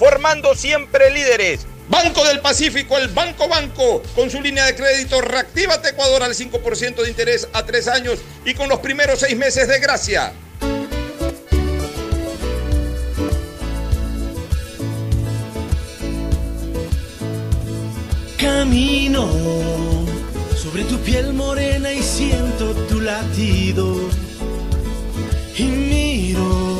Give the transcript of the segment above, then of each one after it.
formando siempre líderes. Banco del Pacífico, el Banco Banco, con su línea de crédito Reactívate Ecuador al 5% de interés a tres años y con los primeros seis meses de gracia. Camino sobre tu piel morena y siento tu latido. Y miro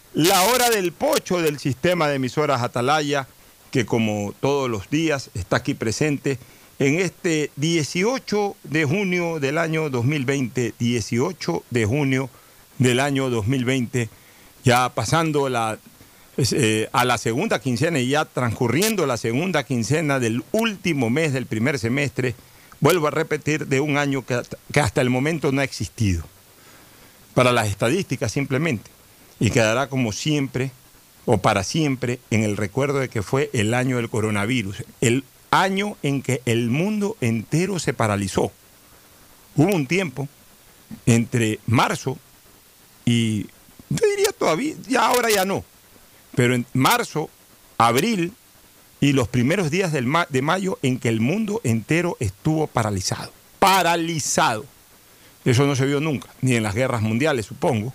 la hora del pocho del sistema de emisoras Atalaya, que como todos los días está aquí presente en este 18 de junio del año 2020, 18 de junio del año 2020, ya pasando la, eh, a la segunda quincena y ya transcurriendo la segunda quincena del último mes del primer semestre, vuelvo a repetir, de un año que hasta el momento no ha existido. Para las estadísticas simplemente y quedará como siempre o para siempre en el recuerdo de que fue el año del coronavirus, el año en que el mundo entero se paralizó. Hubo un tiempo entre marzo y, yo diría todavía, ya ahora ya no, pero en marzo, abril y los primeros días del de mayo en que el mundo entero estuvo paralizado. Paralizado. Eso no se vio nunca, ni en las guerras mundiales, supongo,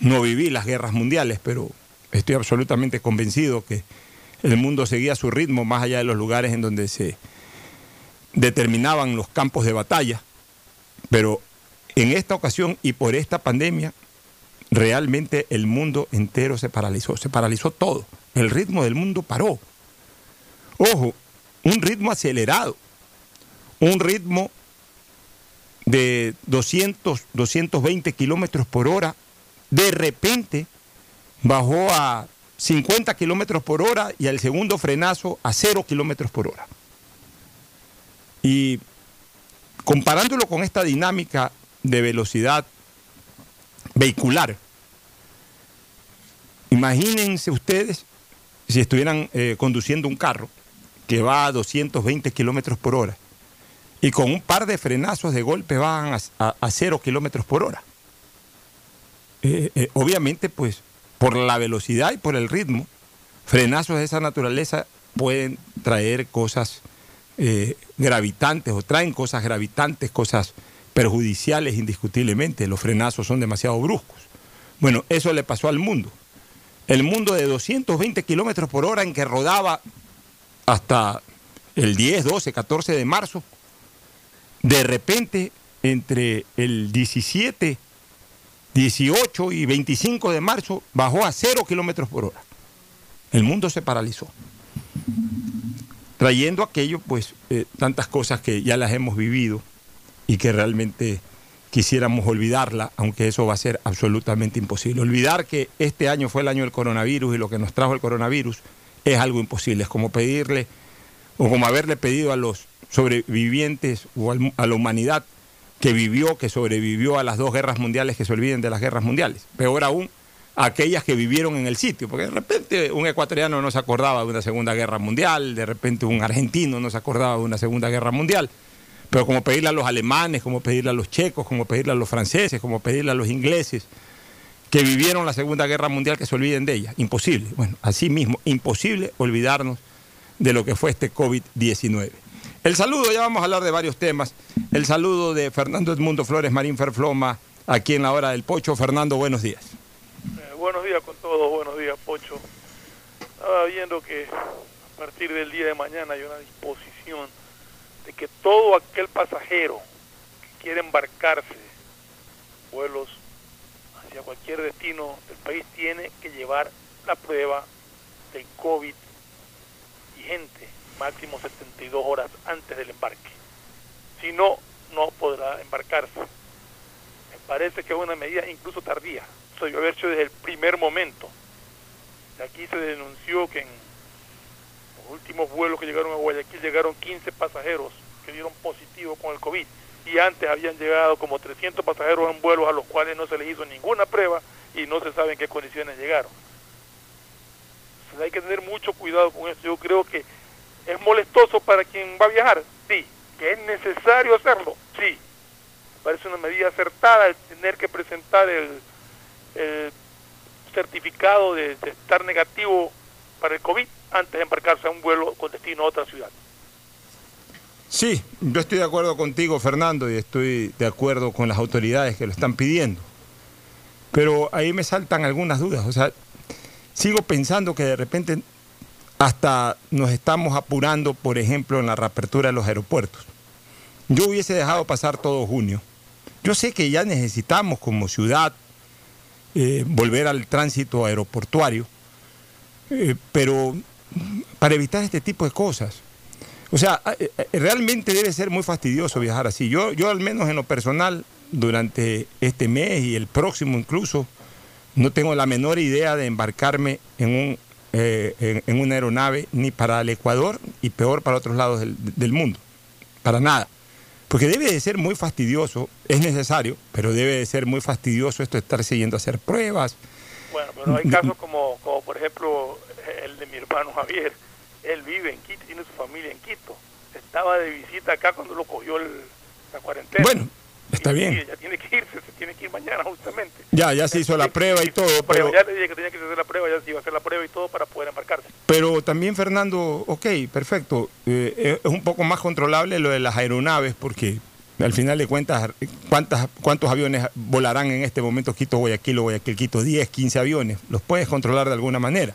no viví las guerras mundiales, pero estoy absolutamente convencido que el mundo seguía su ritmo más allá de los lugares en donde se determinaban los campos de batalla. Pero en esta ocasión y por esta pandemia, realmente el mundo entero se paralizó, se paralizó todo. El ritmo del mundo paró. Ojo, un ritmo acelerado, un ritmo de 200, 220 kilómetros por hora de repente bajó a 50 kilómetros por hora y al segundo frenazo a 0 kilómetros por hora. Y comparándolo con esta dinámica de velocidad vehicular, imagínense ustedes si estuvieran eh, conduciendo un carro que va a 220 kilómetros por hora y con un par de frenazos de golpe van a, a, a 0 kilómetros por hora. Eh, eh, obviamente, pues, por la velocidad y por el ritmo, frenazos de esa naturaleza pueden traer cosas eh, gravitantes o traen cosas gravitantes, cosas perjudiciales indiscutiblemente. Los frenazos son demasiado bruscos. Bueno, eso le pasó al mundo. El mundo de 220 kilómetros por hora en que rodaba hasta el 10, 12, 14 de marzo, de repente entre el 17, 18 y 25 de marzo bajó a 0 kilómetros por hora. El mundo se paralizó. Trayendo aquello, pues, eh, tantas cosas que ya las hemos vivido y que realmente quisiéramos olvidarla, aunque eso va a ser absolutamente imposible. Olvidar que este año fue el año del coronavirus y lo que nos trajo el coronavirus es algo imposible. Es como pedirle, o como haberle pedido a los sobrevivientes o a la humanidad que vivió, que sobrevivió a las dos guerras mundiales, que se olviden de las guerras mundiales. Peor aún, aquellas que vivieron en el sitio, porque de repente un ecuatoriano no se acordaba de una Segunda Guerra Mundial, de repente un argentino no se acordaba de una Segunda Guerra Mundial, pero como pedirle a los alemanes, como pedirle a los checos, como pedirle a los franceses, como pedirle a los ingleses, que vivieron la Segunda Guerra Mundial, que se olviden de ella. Imposible. Bueno, así mismo, imposible olvidarnos de lo que fue este COVID-19. El saludo, ya vamos a hablar de varios temas. El saludo de Fernando Edmundo Flores Marín Ferfloma, aquí en la hora del Pocho. Fernando, buenos días. Eh, buenos días con todos, buenos días, Pocho. Estaba viendo que a partir del día de mañana hay una disposición de que todo aquel pasajero que quiere embarcarse vuelos hacia cualquier destino del país tiene que llevar la prueba del COVID vigente, máximo 72 horas antes del embarque. Si no, no podrá embarcarse. Me parece que es una medida incluso tardía. Debió haber hecho desde el primer momento. Aquí se denunció que en los últimos vuelos que llegaron a Guayaquil llegaron 15 pasajeros que dieron positivo con el COVID y antes habían llegado como 300 pasajeros en vuelos a los cuales no se les hizo ninguna prueba y no se sabe en qué condiciones llegaron. Entonces hay que tener mucho cuidado con esto. Yo creo que es molestoso para quien va a viajar, sí. Que es necesario hacerlo, sí. Parece una medida acertada el tener que presentar el, el certificado de, de estar negativo para el COVID antes de embarcarse a un vuelo con destino a otra ciudad. Sí, yo estoy de acuerdo contigo, Fernando, y estoy de acuerdo con las autoridades que lo están pidiendo. Pero ahí me saltan algunas dudas. O sea, sigo pensando que de repente hasta nos estamos apurando, por ejemplo, en la reapertura de los aeropuertos. Yo hubiese dejado pasar todo junio. Yo sé que ya necesitamos como ciudad eh, volver al tránsito aeroportuario, eh, pero para evitar este tipo de cosas. O sea, eh, realmente debe ser muy fastidioso viajar así. Yo, yo al menos en lo personal, durante este mes y el próximo incluso, no tengo la menor idea de embarcarme en, un, eh, en, en una aeronave ni para el Ecuador y peor para otros lados del, del mundo. Para nada. Porque debe de ser muy fastidioso, es necesario, pero debe de ser muy fastidioso esto de estar siguiendo a hacer pruebas. Bueno, pero hay casos como, como por ejemplo el de mi hermano Javier. Él vive en Quito, tiene su familia en Quito. Estaba de visita acá cuando lo cogió el- la cuarentena. Bueno, está bien. ya tiene que irse, se tiene que ir mañana justamente. Ya, ya se hizo la prueba y todo, Pero pero, ya le dije que tenía que hacer la prueba, ya se iba a hacer la prueba y todo para poder embarcarse. pero también Fernando, ok, perfecto, eh, es un poco más controlable lo de las aeronaves porque al final de cuentas, ¿cuántas, ¿cuántos aviones volarán en este momento Quito-Guayaquil o Guayaquil-Quito? 10, 15 aviones, los puedes controlar de alguna manera.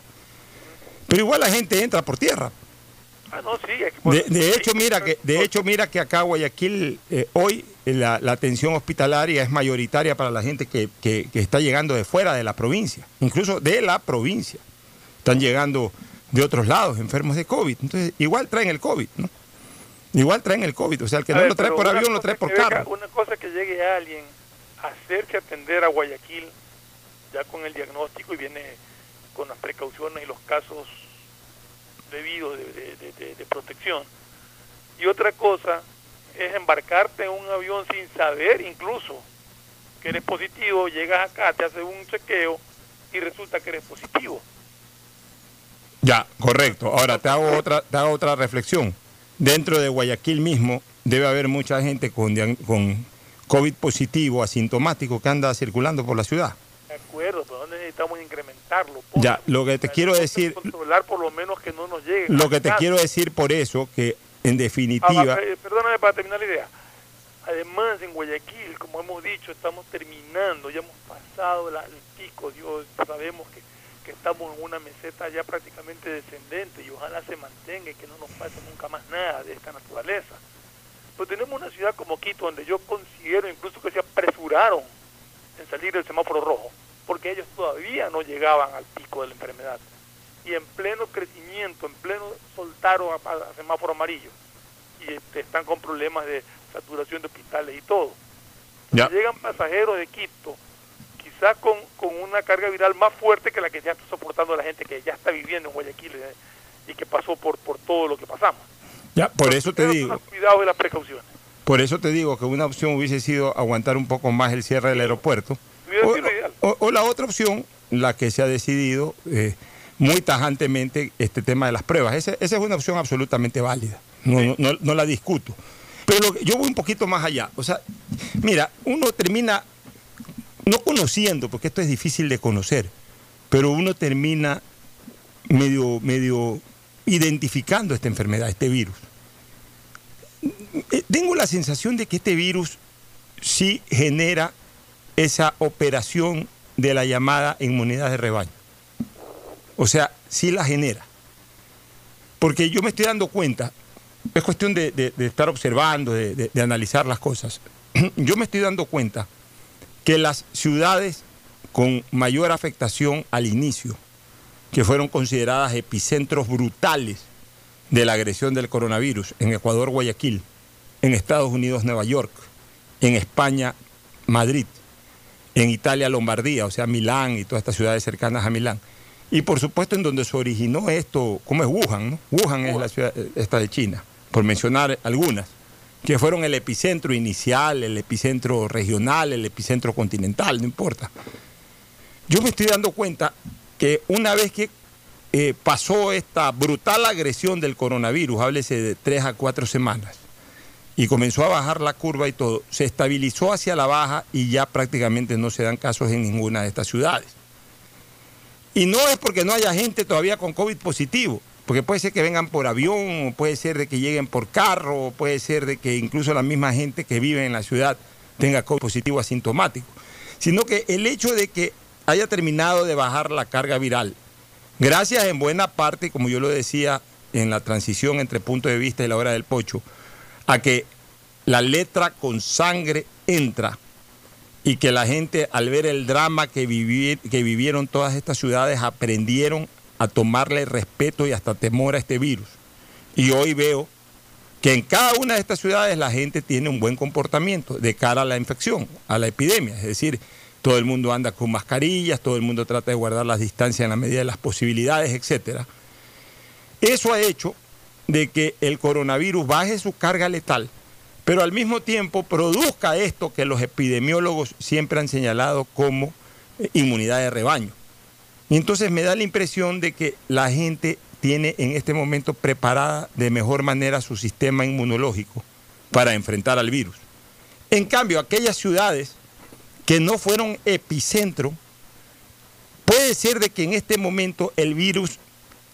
Pero igual la gente entra por tierra. Ah, no, sí. De, de hecho, mira que, de hecho, mira que acá Guayaquil eh, hoy eh, la, la atención hospitalaria es mayoritaria para la gente que, que- que está llegando de fuera de la provincia, incluso de la provincia. Están llegando de otros lados, enfermos de COVID. Entonces, igual traen el COVID, ¿no? Igual traen el COVID. O sea, el que A no ver, lo trae por avión, lo trae por venga- carro. Una cosa que llegue alguien a hacerse atender a Guayaquil ya con el diagnóstico y viene con las precauciones y los casos debidos de, de- de- de- de protección. Y otra cosa es embarcarte en un avión sin saber incluso que eres positivo, llegas acá, te haces un chequeo y resulta que eres positivo. Ya, correcto. Ahora te hago otra, te hago otra reflexión. Dentro de Guayaquil mismo debe haber mucha gente con, con COVID positivo, asintomático, que anda circulando por la ciudad. De acuerdo, pero necesitamos Ya, lo que te quiero decir- Controlar por lo menos que no nos llegue. Lo que te quiero decir por eso, que en definitiva... Ah, eh, perdóname para terminar la idea. Además, en Guayaquil, como hemos dicho, estamos terminando, ya hemos pasado la- el pico, Dios, sabemos que, que estamos en una meseta ya prácticamente descendente y ojalá se mantenga y que no nos pase nunca más nada de esta naturaleza. Pero tenemos una ciudad como Quito donde yo considero incluso que se apresuraron en salir del semáforo rojo, porque ellos todavía no llegaban al pico de la enfermedad. Y en pleno crecimiento, en pleno soltaron a, a semáforo amarillo y este, están con problemas de saturación de hospitales y todo. Llegan pasajeros de Quito, quizás con, con una carga viral más fuerte que la que ya está soportando la gente que ya está viviendo en Guayaquil eh, y que pasó por, por todo lo que pasamos. Ya, por eso te digo, Los cuidados y las precauciones. por eso te digo que una opción hubiese sido aguantar un poco más el cierre del aeropuerto. O. o- o la otra opción, la que se ha decidido eh, muy tajantemente, este tema de las pruebas. Esa, esa es una opción absolutamente válida. No, no, no- no la discuto. Pero lo que- yo voy un poquito más allá. O sea, mira, uno termina no conociendo, porque esto es difícil de conocer, pero uno termina medio, medio identificando esta enfermedad, este virus. Eh, Tengo la sensación de que este virus sí genera esa operación de la llamada inmunidad de rebaño. O sea, sí la genera. Porque yo me estoy dando cuenta, es cuestión de, estar observando, de analizar las cosas. Yo me estoy dando cuenta que las ciudades con mayor afectación al inicio, que fueron consideradas epicentros brutales de la agresión del coronavirus, en Ecuador, Guayaquil, en Estados Unidos, Nueva York, en España, Madrid, en Italia, Lombardía, o sea, Milán y todas estas ciudades cercanas a Milán. Y por supuesto en donde se originó esto, ¿cómo es Wuhan? ¿no? Wuhan es la ciudad eh, esta de China, por mencionar algunas, que fueron el epicentro inicial, el epicentro regional, el epicentro continental, no importa. Yo me estoy dando cuenta que una vez que eh, pasó esta brutal agresión del coronavirus, háblese de tres a cuatro semanas, y comenzó a bajar la curva y todo, se estabilizó hacia la baja y ya prácticamente no se dan casos en ninguna de estas ciudades. Y no es porque no haya gente todavía con COVID positivo, porque puede ser que vengan por avión, puede ser de que lleguen por carro, puede ser de que incluso la misma gente que vive en la ciudad tenga COVID positivo asintomático, sino que el hecho de que haya terminado de bajar la carga viral, gracias en buena parte, como yo lo decía en la transición entre punto de vista y la hora del pocho, a que la letra con sangre entra y que la gente al ver el drama que, vivi- que vivieron todas estas ciudades aprendieron a tomarle respeto y hasta temor a este virus. Y hoy veo que en cada una de estas ciudades la gente tiene un buen comportamiento de cara a la infección, a la epidemia. Es decir, todo el mundo anda con mascarillas, todo el mundo trata de guardar las distancias en la medida de las posibilidades, etcétera. Eso ha hecho de que el coronavirus baje su carga letal, pero al mismo tiempo produzca esto que los epidemiólogos siempre han señalado como eh, inmunidad de rebaño. Y entonces me da la impresión de que la gente tiene en este momento preparada de mejor manera su sistema inmunológico para enfrentar al virus. En cambio, aquellas ciudades que no fueron epicentro, puede ser de que en este momento el virus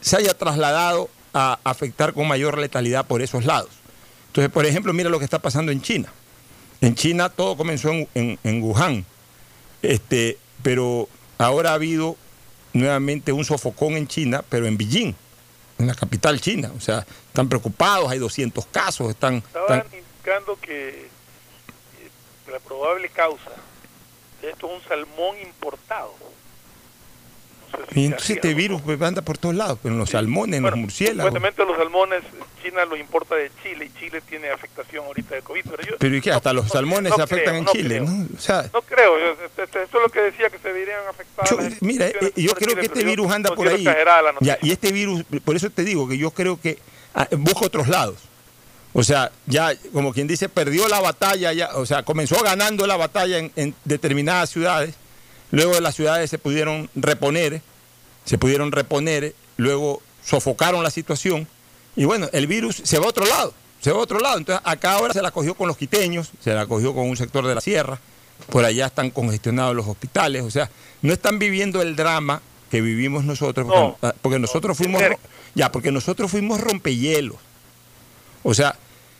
se haya trasladado a afectar con mayor letalidad por esos lados. Entonces, por ejemplo, mira lo que está pasando en China. En China todo comenzó en, en- en Wuhan, este, pero ahora ha habido nuevamente un sofocón en China, pero en Beijing, en la capital china. O sea, están preocupados, hay 200 casos, están... Estaban están- indicando que eh, la probable causa de esto es un salmón importado. Y entonces este virus pues, anda por todos lados, en los salmones, en Bueno, los murciélagos. Supuestamente los salmones, China los importa de Chile y Chile tiene afectación ahorita de COVID. Pero, yo, Pero ¿y qué? Hasta los salmones no se afectan creo, en Chile, creo. ¿no? O sea, No creo, yo- este- este- eso es lo que decía que se. Yo- las mira, eh, yo creo Chile, que este virus anda por ahí. Ya, y este virus, por eso te digo que yo creo que ah, busca otros lados. O sea, ya, como quien dice, perdió la batalla, ya, o sea, comenzó ganando la batalla en, en determinadas ciudades. Luego las ciudades se pudieron reponer, se pudieron reponer, luego sofocaron la situación. Y bueno, el virus se va a otro lado, se va a otro lado. Entonces, acá ahora se la cogió con los quiteños, se la cogió con un sector de la sierra, por allá están congestionados los hospitales, o sea, no están viviendo el drama que vivimos nosotros, porque, No. ah, porque nosotros fuimos ya, porque nosotros fuimos rompehielos. O sea,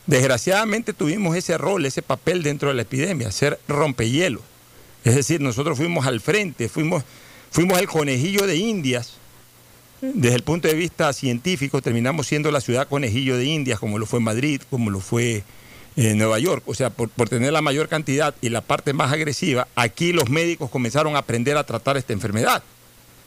desgraciadamente tuvimos ese rol, ese papel dentro de la epidemia, ser rompehielos. Es decir, nosotros fuimos al frente, fuimos, fuimos el conejillo de Indias. Desde el punto de vista científico, terminamos siendo la ciudad conejillo de Indias, como lo fue Madrid, como lo fue eh, Nueva York. O sea, por, por tener la mayor cantidad y la parte más agresiva, aquí los médicos comenzaron a aprender a tratar esta enfermedad.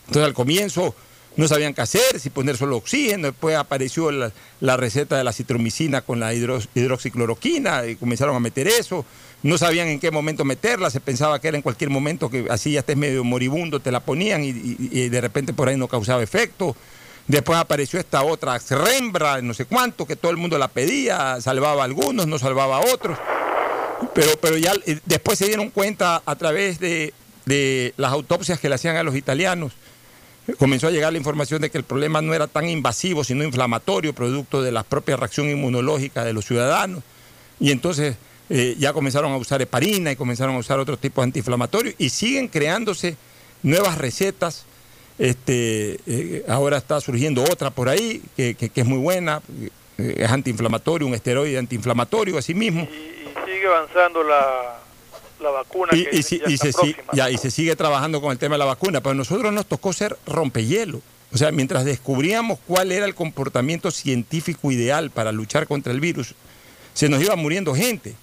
Entonces al comienzo no sabían qué hacer, si poner solo oxígeno, después apareció la, receta de la citromicina con la hidro- hidroxicloroquina y comenzaron a meter eso, no sabían en qué momento meterla, se pensaba que era en cualquier momento que así ya estés medio moribundo, te la ponían y, y- y de repente por ahí no causaba efecto. Después apareció esta otra Rembra, no sé cuánto, que todo el mundo la pedía, salvaba a algunos, no salvaba a otros. Pero, pero ya eh, después se dieron cuenta a través de, de las autopsias que le hacían a los italianos. Comenzó a llegar la información de que el problema no era tan invasivo, sino inflamatorio, producto de la propia reacción inmunológica de los ciudadanos. Y entonces eh, ya comenzaron a usar heparina y comenzaron a usar otros tipos antiinflamatorios y siguen creándose nuevas recetas. Este, eh, ahora está surgiendo otra por ahí que, que- que es muy buena, eh, es antiinflamatorio, un esteroide antiinflamatorio, así mismo. Y sigue avanzando la, la vacuna Y, que y si- ya y está se, si- próxima. ya, y se sigue trabajando con el tema de la vacuna, pero a nosotros nos tocó ser rompehielo. O sea, mientras descubríamos cuál era el comportamiento científico ideal para luchar contra el virus, se nos iba muriendo gente.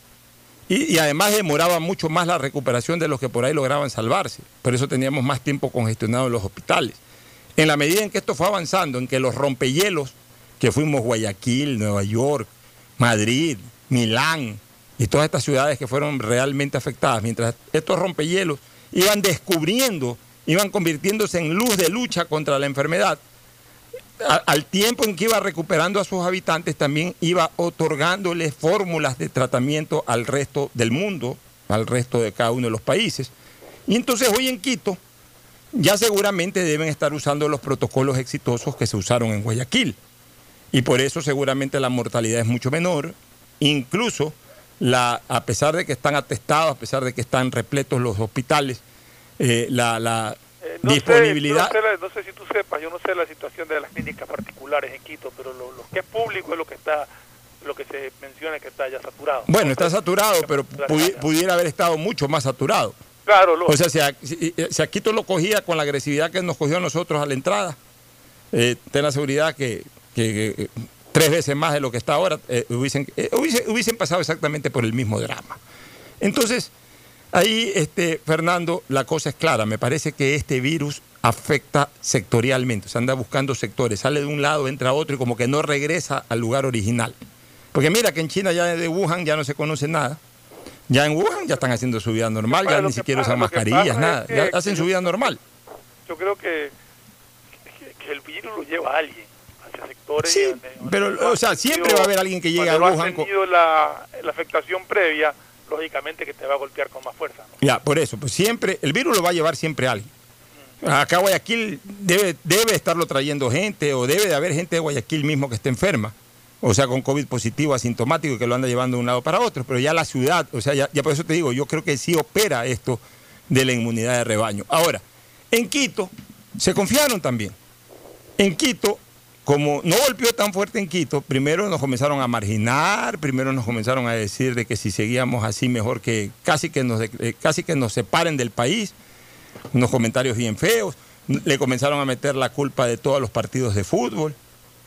Y, y además demoraba mucho más la recuperación de los que por ahí lograban salvarse. Por eso teníamos más tiempo congestionado en los hospitales. En la medida en que esto fue avanzando, en que los rompehielos, que fuimos Guayaquil, Nueva York, Madrid, Milán y todas estas ciudades que fueron realmente afectadas, mientras estos rompehielos iban descubriendo, iban convirtiéndose en luz de lucha contra la enfermedad, al tiempo en que iba recuperando a sus habitantes, también iba otorgándoles fórmulas de tratamiento al resto del mundo, al resto de cada uno de los países. Y entonces hoy en Quito ya seguramente deben estar usando los protocolos exitosos que se usaron en Guayaquil. Y por eso seguramente la mortalidad es mucho menor. Incluso, la, a pesar de que están atestados, a pesar de que están repletos los hospitales, eh, la, la Eh, no sé, disponibilidad... no, sé, la- no sé si tú sepas, yo no sé la situación de las clínicas particulares en Quito, pero lo, lo que es público es lo que está, lo que se menciona que está ya saturado. Bueno, está saturado, pero pudi- pudiera haber estado mucho más saturado. Claro, lo, O sea, si a, si- si a Quito lo cogía con la agresividad que nos cogió a nosotros a la entrada, eh, ten la seguridad que, que, tres veces más de lo que está ahora eh, hubiesen, eh, hubiese- hubiesen pasado exactamente por el mismo drama. Entonces, ahí, este, Fernando, la cosa es clara. Me parece que este virus afecta sectorialmente. Se anda buscando sectores. Sale de un lado, entra a otro y como que no regresa al lugar original. Porque mira que en China ya de Wuhan ya no se conoce nada. Ya en Wuhan ya están haciendo su vida normal, ya ni siquiera pasa- usan mascarillas, nada. es que- Ya hacen su vida normal. yo creo que, que, que el virus lo lleva a alguien, sectores. Sí, y pero, o sea, siempre va a haber alguien que llegue a Wuhan tenido la, la afectación previa, lógicamente que te va a golpear con más fuerza. ¿no? Ya, por eso, pues siempre, el virus lo va a llevar siempre alguien. Acá Guayaquil debe, debe estarlo trayendo gente o debe de haber gente de Guayaquil mismo que esté enferma, o sea, con COVID positivo, asintomático y que lo anda llevando de un lado para otro, pero ya la ciudad, o sea, ya, ya por eso te digo, yo creo que sí opera esto de la inmunidad de rebaño. Ahora, en Quito se confiaron también. En Quito, como no golpeó tan fuerte en Quito, primero nos comenzaron a marginar, primero nos comenzaron a decir de que si seguíamos así mejor que casi que nos, eh, casi que nos separen del país, unos comentarios bien feos, le comenzaron a meter la culpa de todos los partidos de fútbol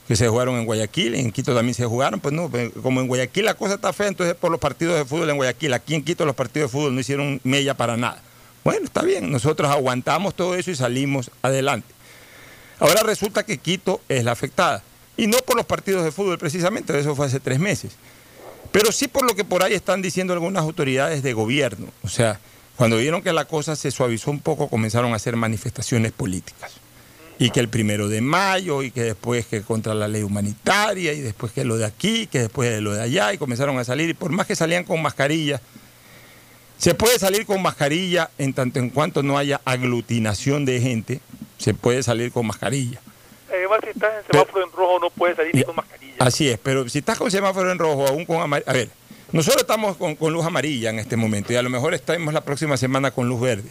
que se jugaron en Guayaquil, en Quito también se jugaron, pues no, pues, como en Guayaquil la cosa está fea, entonces por los partidos de fútbol en Guayaquil, aquí en Quito los partidos de fútbol no hicieron mella para nada. Bueno, está bien, nosotros aguantamos todo eso y salimos adelante. Ahora resulta que Quito es la afectada. Y no por los partidos de fútbol precisamente, eso fue hace tres meses. Pero sí por lo que por ahí están diciendo algunas autoridades de gobierno. O sea, cuando vieron que la cosa se suavizó un poco, comenzaron a hacer manifestaciones políticas. Y que el primero de mayo, y que después que contra la ley humanitaria, y después que lo de aquí, que después de lo de allá, y comenzaron a salir. Y por más que salían con mascarilla, se puede salir con mascarilla en tanto en cuanto no haya aglutinación de gente, se puede salir con mascarilla. Además, si estás en semáforo en rojo, no puedes salir con mascarilla. Así es, pero si estás con semáforo en rojo, aún con amarillo. A ver, Nosotros estamos con, con luz amarilla en este momento y a lo mejor estaremos la próxima semana con luz verde.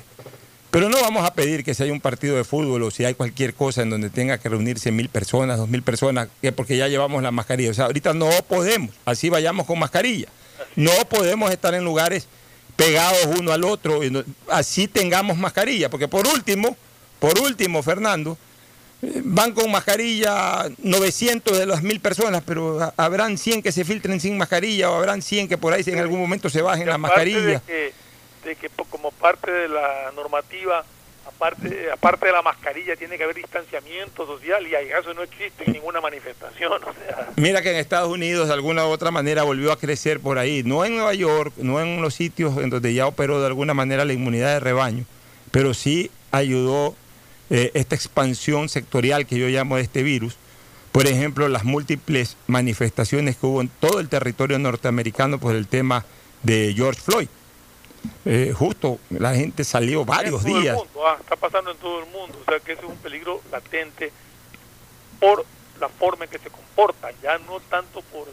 Pero no vamos a pedir que si hay un partido de fútbol o si hay cualquier cosa en donde tenga que reunirse mil personas, dos mil personas, que porque ya llevamos la mascarilla. O sea, ahorita no podemos, así vayamos con mascarilla. No podemos estar en lugares pegados uno al otro, y así tengamos mascarilla. Porque por último, por último, Fernando, van con mascarilla 900 de las mil personas, pero ha- habrán 100 que se filtren sin mascarilla o habrán 100 que por ahí en algún momento se bajen la mascarilla. De que, de que como parte de la normativa, aparte, aparte de la mascarilla, tiene que haber distanciamiento social y ahí eso no existe en ninguna manifestación. O sea, Mira que en Estados Unidos de alguna u otra manera volvió a crecer por ahí, no en Nueva York, no en los sitios en donde ya operó de alguna manera la inmunidad de rebaño, pero sí ayudó eh, esta expansión sectorial que yo llamo de este virus. Por ejemplo, las múltiples manifestaciones que hubo en todo el territorio norteamericano por el tema de George Floyd. Eh, justo la gente salió varios en todo el días. mundo, ah, está pasando en todo el mundo. O sea que ese es un peligro latente por la forma en que se comporta, ya no tanto por,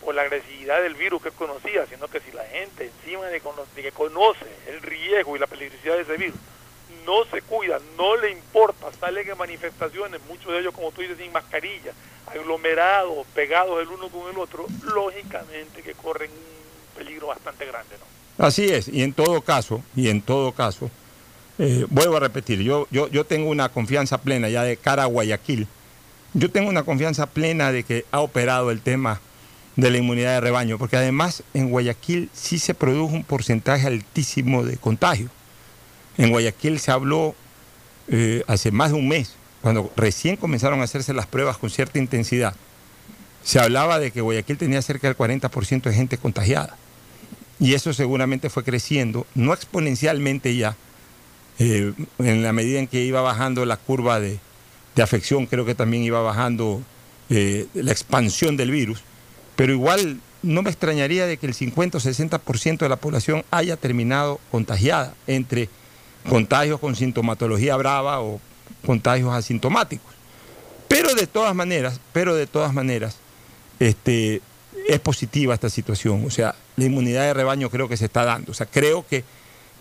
por la agresividad del virus que es conocida, sino que si la gente encima de, de que conoce el riesgo y la peligrosidad de ese virus, no se cuida, no le importa, salen en manifestaciones, muchos de ellos, como tú dices, sin mascarilla, aglomerados, pegados el uno con el otro, lógicamente que corren un peligro bastante grande, ¿no? Así es, y en todo caso, y en todo caso, eh, vuelvo a repetir, yo, yo, yo tengo una confianza plena ya de cara a Guayaquil, yo tengo una confianza plena de que ha operado el tema de la inmunidad de rebaño, porque además en Guayaquil sí se produjo un porcentaje altísimo de contagio. En Guayaquil se habló eh, hace más de un mes, cuando recién comenzaron a hacerse las pruebas con cierta intensidad, se hablaba de que Guayaquil tenía cerca del 40% de gente contagiada. Y eso seguramente fue creciendo, no exponencialmente ya, eh, en la medida en que iba bajando la curva de, de afección, creo que también iba bajando eh, la expansión del virus, pero igual no me extrañaría de que el 50 o 60% de la población haya terminado contagiada entre contagios con sintomatología brava o contagios asintomáticos. Pero de todas maneras, pero de todas maneras, este, es positiva esta situación. O sea, la inmunidad de rebaño creo que se está dando. O sea, creo que,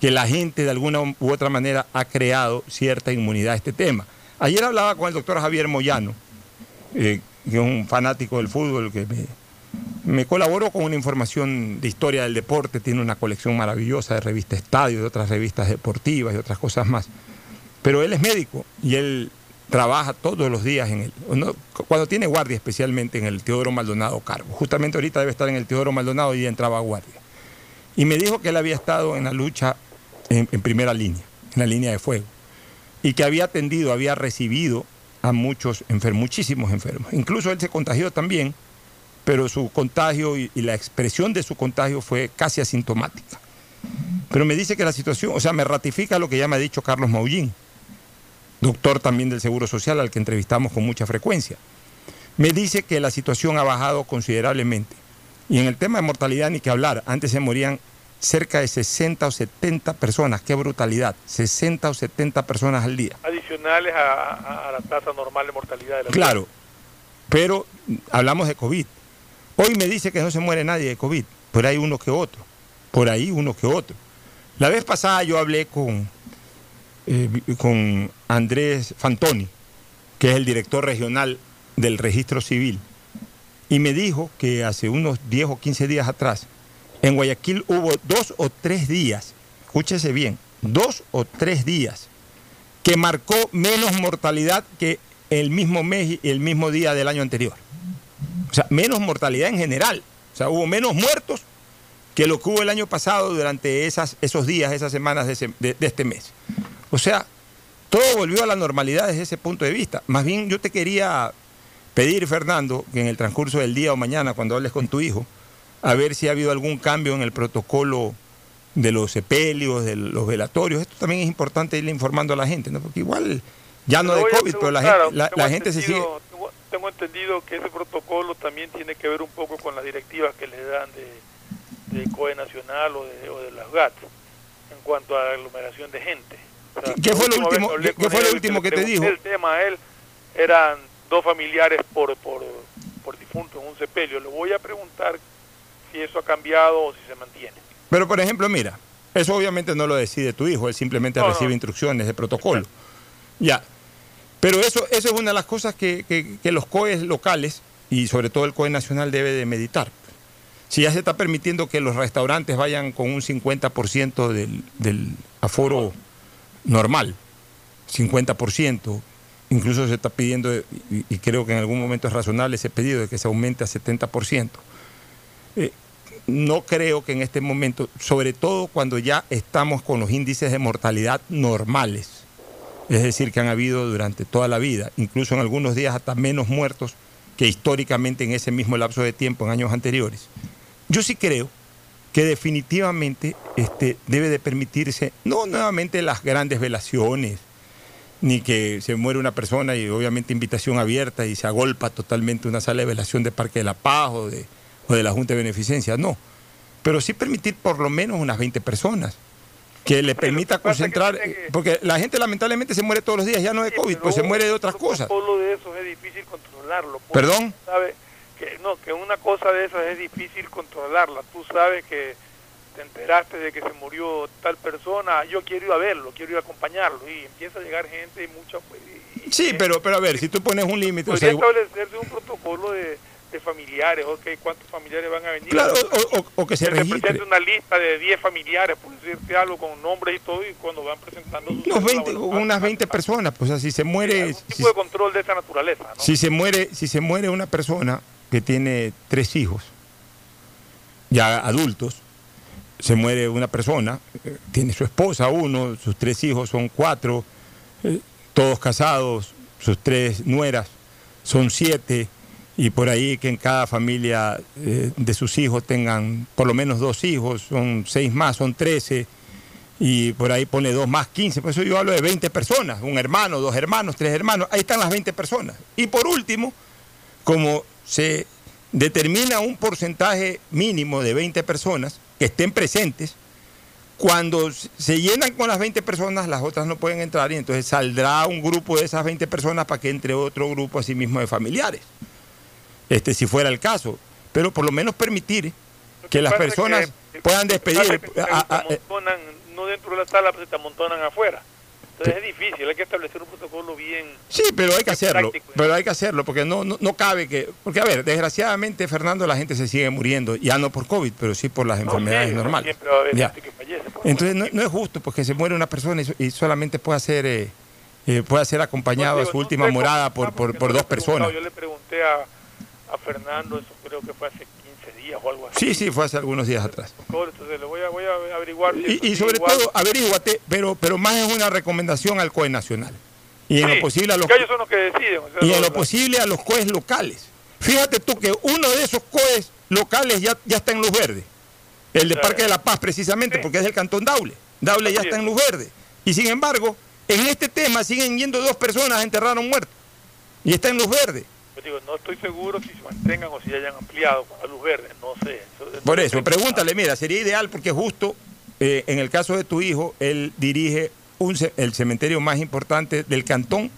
que la gente de alguna u otra manera ha creado cierta inmunidad a este tema. Ayer hablaba con el doctor Javier Moyano, eh, que es un fanático del fútbol, que me, me colaboró con una información de historia del deporte, tiene una colección maravillosa de revistas Estadio, de otras revistas deportivas y otras cosas más. Pero él es médico y él trabaja todos los días en el, cuando tiene guardia especialmente en el Teodoro Maldonado Carbo. Justamente ahorita debe estar en el Teodoro Maldonado y entraba a guardia. Y me dijo que él había estado en la lucha en, en primera línea, en la línea de fuego, y que había atendido, había recibido a muchos enfermos, muchísimos enfermos. Incluso él se contagió también, pero su contagio y, y la expresión de su contagio fue casi asintomática. Pero me dice que la situación, o sea, me ratifica lo que ya me ha dicho Carlos Maullín, doctor también del Seguro Social, al que entrevistamos con mucha frecuencia. Me dice que la situación ha bajado considerablemente. Y en el tema de mortalidad ni que hablar, antes se morían cerca de 60 o 70 personas, qué brutalidad, 60 o 70 personas al día. Adicionales a, a- a la tasa normal de mortalidad de la Claro, pero hablamos de COVID. Hoy me dice que no se muere nadie de COVID, por ahí uno que otro, por ahí uno que otro. La vez pasada yo hablé con, eh, con Andrés Fantoni, que es el director regional del registro civil, y me dijo que hace unos 10 o 15 días atrás, en Guayaquil hubo dos o tres días, escúchese bien, dos o tres días, que marcó menos mortalidad que el mismo mes y el mismo día del año anterior. O sea, menos mortalidad en general. O sea, hubo menos muertos que lo que hubo el año pasado durante esas, esos días, esas semanas de, ese- de- de este mes. O sea, todo volvió a la normalidad desde ese punto de vista. Más bien yo te quería pedir, Fernando, que en el transcurso del día o mañana, cuando hables con tu hijo, a ver si ha habido algún cambio en el protocolo de los sepelios, de los velatorios. Esto también es importante irle informando a la gente, ¿no? Porque igual, ya no de COVID, pero la preguntar, gente, la, tengo la gente se sigue... entendido- Tengo, entendido que ese protocolo también tiene que ver un poco con las directivas que le dan de, de COE Nacional o de, o de las GAT en cuanto a la aglomeración de gente. O sea, ¿Qué- fue lo último- qué- fue lo último que te dijo? El tema a él eran dos familiares por, por, por difunto en un sepelio. Le voy a preguntar si eso ha cambiado o si se mantiene. Pero, por ejemplo, mira, eso obviamente no lo decide tu hijo, él simplemente No, recibe no. instrucciones de protocolo. Ya. Pero eso, eso es una de las cosas que, que- los COEs locales y sobre todo el COE nacional debe de meditar. Si ya se está permitiendo que los restaurantes vayan con un 50% del, del aforo normal, 50%, incluso se está pidiendo, y, y creo que en algún momento es razonable ese pedido de que se aumente a 70%. Eh, no creo que en este momento, sobre todo cuando ya estamos con los índices de mortalidad normales, es decir, que han habido durante toda la vida, incluso en algunos días hasta menos muertos que históricamente en ese mismo lapso de tiempo en años anteriores. Yo sí creo que definitivamente este, debe de permitirse, no nuevamente las grandes velaciones, ni que se muere una persona y obviamente invitación abierta y se agolpa totalmente una sala de velación de Parque de la Paz o de, o de la Junta de Beneficencia, no. Pero sí permitir por lo menos unas 20 personas que le permita concentrar, que- porque la gente lamentablemente se muere todos los días, ya no de COVID, pues se muere de otras cosas. de esos es difícil controlarlo. porque ¿Perdón? tú sabes que no, que una cosa de esas es difícil controlarla. Tú sabes que te enteraste de que se murió tal persona, yo quiero ir a verlo, quiero ir a acompañarlo y empieza a llegar gente y mucha pues, y- Sí, pero, pero a ver, si tú pones un límite, o podría sea, igual- establecerse un protocolo de, de familiares, ok, cuántos familiares van a venir. claro, o, o- o que se se registre. una lista de 10 familiares, por decirte algo, con nombres y todo, y cuando van presentando Unos 20, cédulas, bueno, unas ah, 20 ah, personas, pues se muere, algún si, tipo de control de esa naturaleza, ¿no? si se muere, si se muere una persona que tiene tres hijos, ya adultos, se muere una persona, eh, tiene su esposa uno, sus tres hijos son cuatro, eh, todos casados, sus tres nueras son siete, y por ahí que en cada familia eh, de sus hijos tengan por lo menos dos hijos, son seis más, son trece, y por ahí pone dos más 15, por eso yo hablo de 20 personas, un hermano, dos hermanos, tres hermanos, ahí están las 20 personas. Y por último, como se determina un porcentaje mínimo de 20 personas que estén presentes, cuando se llenan con las 20 personas, las otras no pueden entrar y entonces saldrá un grupo de esas 20 personas para que entre otro grupo así mismo de familiares, este, si fuera el caso. Pero por lo menos permitir que las personas que- puedan despedir. es que a- a- amontonan, no dentro de la sala, pero se te amontonan afuera. Entonces es difícil, hay que establecer un protocolo bien... Sí, pero hay que hacerlo. práctico, ¿eh? Pero hay que hacerlo porque no, no, no cabe que. Porque, a ver, desgraciadamente, Fernando, la gente se sigue muriendo, ya no por COVID, pero sí por las enfermedades sí, normales. Siempre va a haber gente que fallece. Entonces, no, no es justo porque se muere una persona y, so- y solamente puede ser, eh, eh, puede ser acompañado a su última morada por, por, por dos personas. Yo le pregunté a, a Fernando, eso creo que fue hace 15 días o algo así. Sí, sí, fue hace algunos días atrás. Entonces le voy a, voy a averiguar. si Y, sobre igual. todo, averíguate, pero, pero más es una recomendación al COE nacional. Y en Sí, lo posible a los, que ellos son los que deciden. o sea, y en lo posible a los COEs locales. Fíjate tú que uno de esos COEs locales ya, ya está en luz verde. El de Parque de la Paz, precisamente, Sí. porque es del Cantón Daule. Daule ya está es. en luz verde. Y sin embargo, en este tema siguen yendo dos personas a enterrar a un muerto. Y está en luz verde. Yo digo, no estoy seguro si se mantengan o si hayan ampliado con la luz verde, no sé. Eso- Por eso, pregúntale, mira, sería ideal porque justo eh, en el caso de tu hijo, él dirige un el cementerio más importante del cantón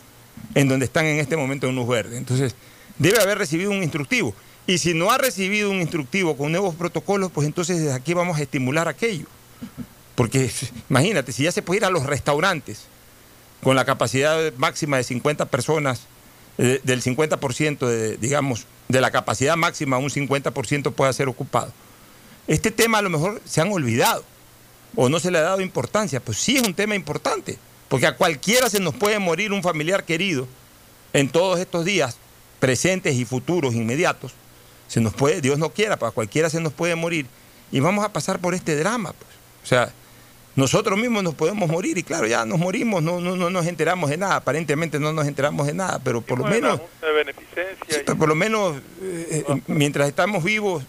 en donde están en este momento en luz verde. Entonces, debe haber recibido un instructivo. Y si no ha recibido un instructivo con nuevos protocolos, pues entonces desde aquí vamos a estimular aquello. Porque imagínate, si ya se puede ir a los restaurantes con la capacidad máxima de 50 personas, eh, del 50%, de, digamos, de la capacidad máxima, un 50% pueda ser ocupado. Este tema a lo mejor se han olvidado o no se le ha dado importancia, pues sí es un tema importante, porque a cualquiera se nos puede morir un familiar querido en todos estos días, presentes y futuros inmediatos, se nos puede, Dios no quiera, pues a cualquiera se nos puede morir y vamos a pasar por este drama, pues. O sea, nosotros mismos nos podemos morir y claro, ya nos morimos, no, no, no nos enteramos de nada, aparentemente no nos enteramos de nada, pero por lo menos... Sí, pero por lo menos, eh, eh, mientras estamos vivos,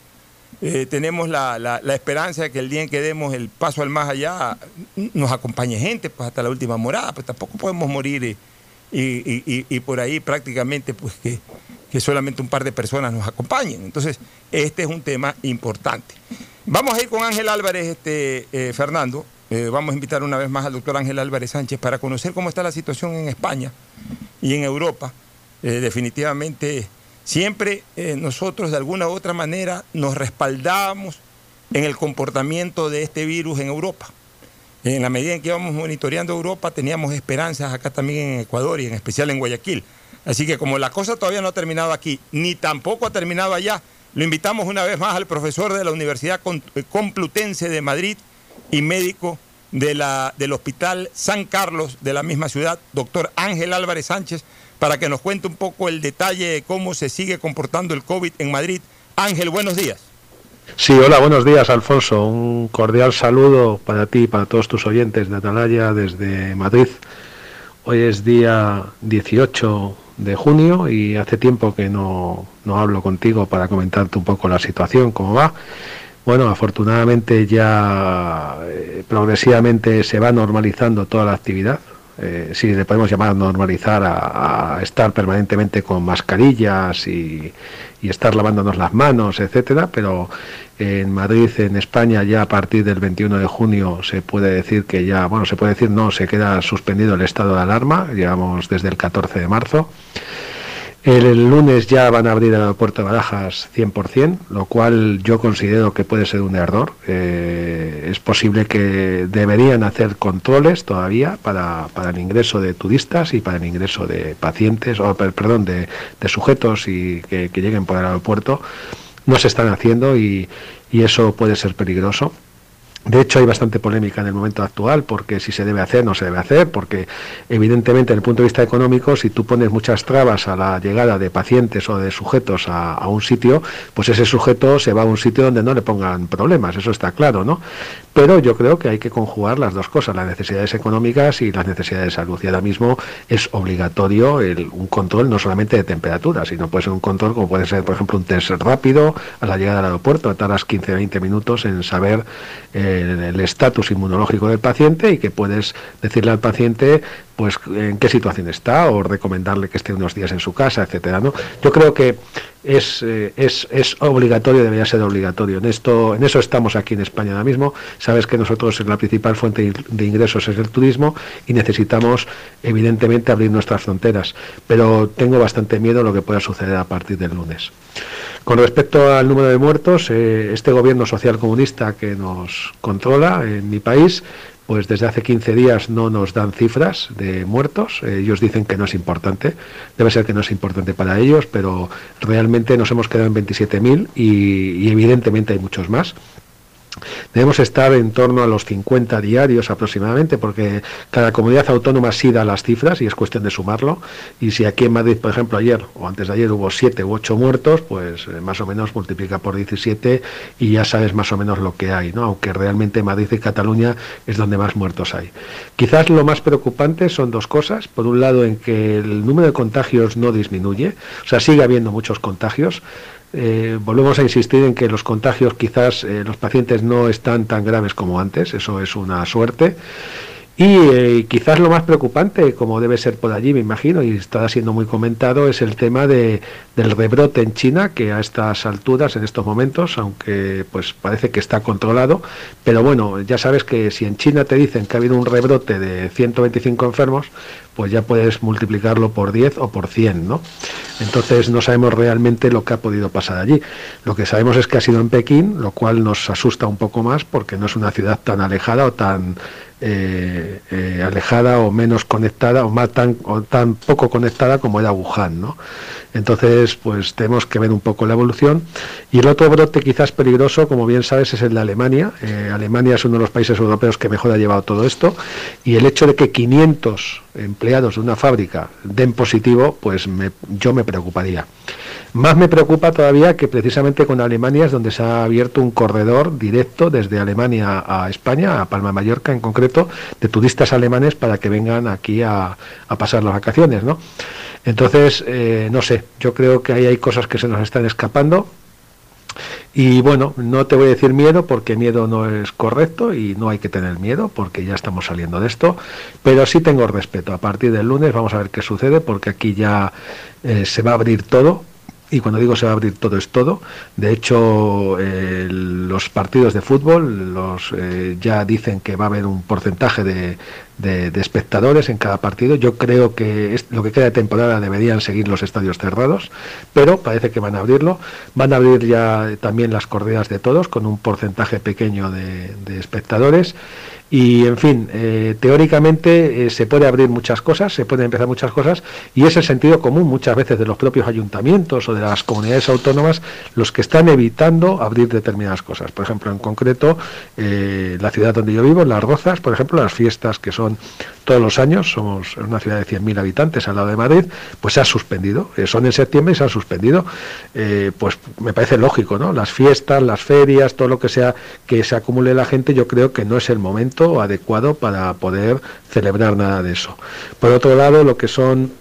eh, tenemos la, la- la esperanza de que el día en que demos el paso al más allá nos acompañe gente pues hasta la última morada, pues tampoco podemos morir y, y- y- y por ahí prácticamente pues que, que solamente un par de personas nos acompañen. Entonces, este es un tema importante. Vamos a ir con Ángel Álvarez, este, eh, Fernando. Eh, vamos a invitar una vez más al doctor Ángel Álvarez Sánchez para conocer cómo está la situación en España y en Europa. Eh, definitivamente siempre eh, nosotros de alguna u otra manera nos respaldábamos en el comportamiento de este virus en Europa. En la medida en que íbamos monitoreando Europa, teníamos esperanzas acá también en Ecuador y en especial en Guayaquil. Así que como la cosa todavía no ha terminado aquí, ni tampoco ha terminado allá, lo invitamos una vez más al profesor de la Universidad Complutense de Madrid y médico de la, del Hospital San Carlos de la misma ciudad, doctor Ángel Álvarez Sánchez, para que nos cuente un poco el detalle de cómo se sigue comportando el COVID en Madrid. Ángel, buenos días. Sí, hola, buenos días, Alfonso. Un cordial saludo para ti y para todos tus oyentes de Atalaya desde Madrid. Hoy es día 18 de junio y hace tiempo que no, no hablo contigo para comentarte un poco la situación, cómo va. Bueno, afortunadamente ya eh, progresivamente se va normalizando toda la actividad. Eh, si le podemos llamar normalizar a, estar permanentemente con mascarillas y, estar lavándonos las manos, etcétera, pero en Madrid, en España, ya a partir del 21 de junio se puede decir que ya, bueno, se puede decir no, se queda suspendido el estado de alarma, llevamos desde el 14 de marzo. El, lunes ya van a abrir el aeropuerto de Barajas 100%, lo cual yo considero que puede ser un error. Eh, es posible que deberían hacer controles todavía para, para, el ingreso de turistas y para el ingreso de pacientes, o perdón, de, sujetos y que, lleguen por el aeropuerto. No se están haciendo y eso puede ser peligroso. De hecho, hay bastante polémica en el momento actual porque si se debe hacer, no se debe hacer, porque evidentemente, desde el punto de vista económico, si tú pones muchas trabas a la llegada de pacientes o de sujetos a, un sitio, pues ese sujeto se va a un sitio donde no le pongan problemas, eso está claro, ¿no? Pero yo creo que hay que conjugar las dos cosas, las necesidades económicas y las necesidades de salud. Y ahora mismo es obligatorio un control no solamente de temperatura, sino puede ser un control como puede ser, por ejemplo, un test rápido a la llegada al aeropuerto, tardas 15-20 minutos en saber. Eh, el estatus inmunológico del paciente y que puedes decirle al paciente pues en qué situación está o recomendarle que esté unos días en su casa, etcétera, ¿no? Yo creo que es, eh, es, es, obligatorio, debería ser obligatorio. En esto, en eso estamos aquí en España ahora mismo. Sabes que nosotros la principal fuente de ingresos es el turismo y necesitamos evidentemente abrir nuestras fronteras. Pero tengo bastante miedo a lo que pueda suceder a partir del lunes. Con respecto al número de muertos, eh, este gobierno social comunista que nos controla en mi país pues desde hace 15 días no nos dan cifras de muertos. Ellos dicen que no es importante. Debe ser que no es importante para ellos, pero realmente nos hemos quedado en 27.000 y, y evidentemente hay muchos más. Debemos estar en torno a los 50 diarios aproximadamente, porque cada comunidad autónoma sí da las cifras y es cuestión de sumarlo. Y si aquí en Madrid, por ejemplo, ayer o antes de ayer hubo 7 u 8 muertos, pues eh, más o menos multiplica por 17 y ya sabes más o menos lo que hay, ¿no? aunque realmente Madrid y Cataluña es donde más muertos hay. Quizás lo más preocupante son dos cosas. Por un lado, en que el número de contagios no disminuye, o sea, sigue habiendo muchos contagios. Eh, volvemos a insistir en que los contagios quizás eh, los pacientes no están tan graves como antes, eso es una suerte. Y eh, quizás lo más preocupante, como debe ser por allí, me imagino, y está siendo muy comentado, es el tema de, del rebrote en China, que a estas alturas, en estos momentos, aunque pues parece que está controlado, pero bueno, ya sabes que si en China te dicen que ha habido un rebrote de 125 enfermos, pues ya puedes multiplicarlo por 10 o por 100, ¿no? Entonces no sabemos realmente lo que ha podido pasar allí. Lo que sabemos es que ha sido en Pekín, lo cual nos asusta un poco más porque no es una ciudad tan alejada o tan eh, eh, alejada o menos conectada o más tan o tan poco conectada como era Wuhan, ¿no? Entonces, pues tenemos que ver un poco la evolución. Y el otro brote quizás peligroso, como bien sabes, es el de Alemania. Eh, Alemania es uno de los países europeos que mejor ha llevado todo esto. Y el hecho de que 500 empleados de una fábrica den positivo, pues yo me preocuparía. Más me preocupa todavía que precisamente con Alemania es donde se ha abierto un corredor directo desde Alemania a España, a Palma Mallorca en concreto, de turistas alemanes para que vengan aquí a, a pasar las vacaciones, ¿no? Entonces, eh, no sé, yo creo que ahí hay cosas que se nos están escapando. Y bueno, no te voy a decir miedo porque miedo no es correcto y no hay que tener miedo porque ya estamos saliendo de esto, pero sí tengo respeto. A partir del lunes vamos a ver qué sucede porque aquí ya eh, se va a abrir todo, y cuando digo se va a abrir todo es todo. De hecho, los partidos de fútbol eh, ya dicen que va a haber un porcentaje de, espectadores en cada partido. Yo creo que lo que queda de temporada deberían seguir los estadios cerrados, pero parece que van a abrirlo. Van a abrir ya también las corridas de todos con un porcentaje pequeño de espectadores. Y en fin, eh, teóricamente eh, se puede abrir muchas cosas, se pueden empezar muchas cosas, y es el sentido común muchas veces de los propios ayuntamientos o de las comunidades autónomas los que están evitando abrir determinadas cosas. Por ejemplo, en concreto, eh, la ciudad donde yo vivo, Las Rozas, por ejemplo, las fiestas que son todos los años, somos una ciudad de 100.000 habitantes al lado de Madrid, pues se ha suspendido. Eh, son en septiembre y se han suspendido. Eh, pues me parece lógico, ¿no? Las fiestas, las ferias, todo lo que sea que se acumule la gente, yo creo que no es el momento adecuado para poder celebrar nada de eso. Por otro lado, lo que son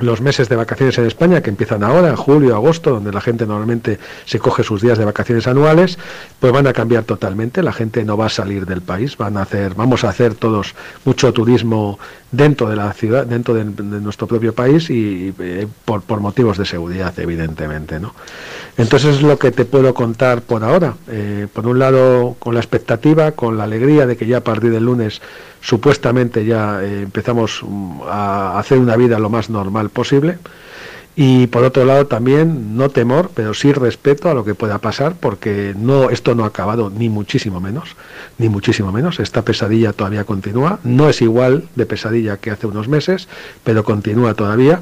los meses de vacaciones en España, que empiezan ahora, en julio, agosto, donde la gente normalmente se coge sus días de vacaciones anuales, pues van a cambiar totalmente. La gente no va a salir del país, van a hacer, vamos a hacer todos mucho turismo dentro de la ciudad, dentro de, nuestro propio país y eh, por, por motivos de seguridad, evidentemente, ¿no? Entonces es lo que te puedo contar por ahora. Eh, por un lado, con la expectativa, con la alegría de que ya a partir del lunes supuestamente ya eh, empezamos mm, a hacer una vida lo más normal posible. Y por otro lado también no temor, pero sí respeto a lo que pueda pasar, porque no esto no ha acabado ni muchísimo menos, ni muchísimo menos. Esta pesadilla todavía continúa. No es igual de pesadilla que hace unos meses, pero continúa todavía.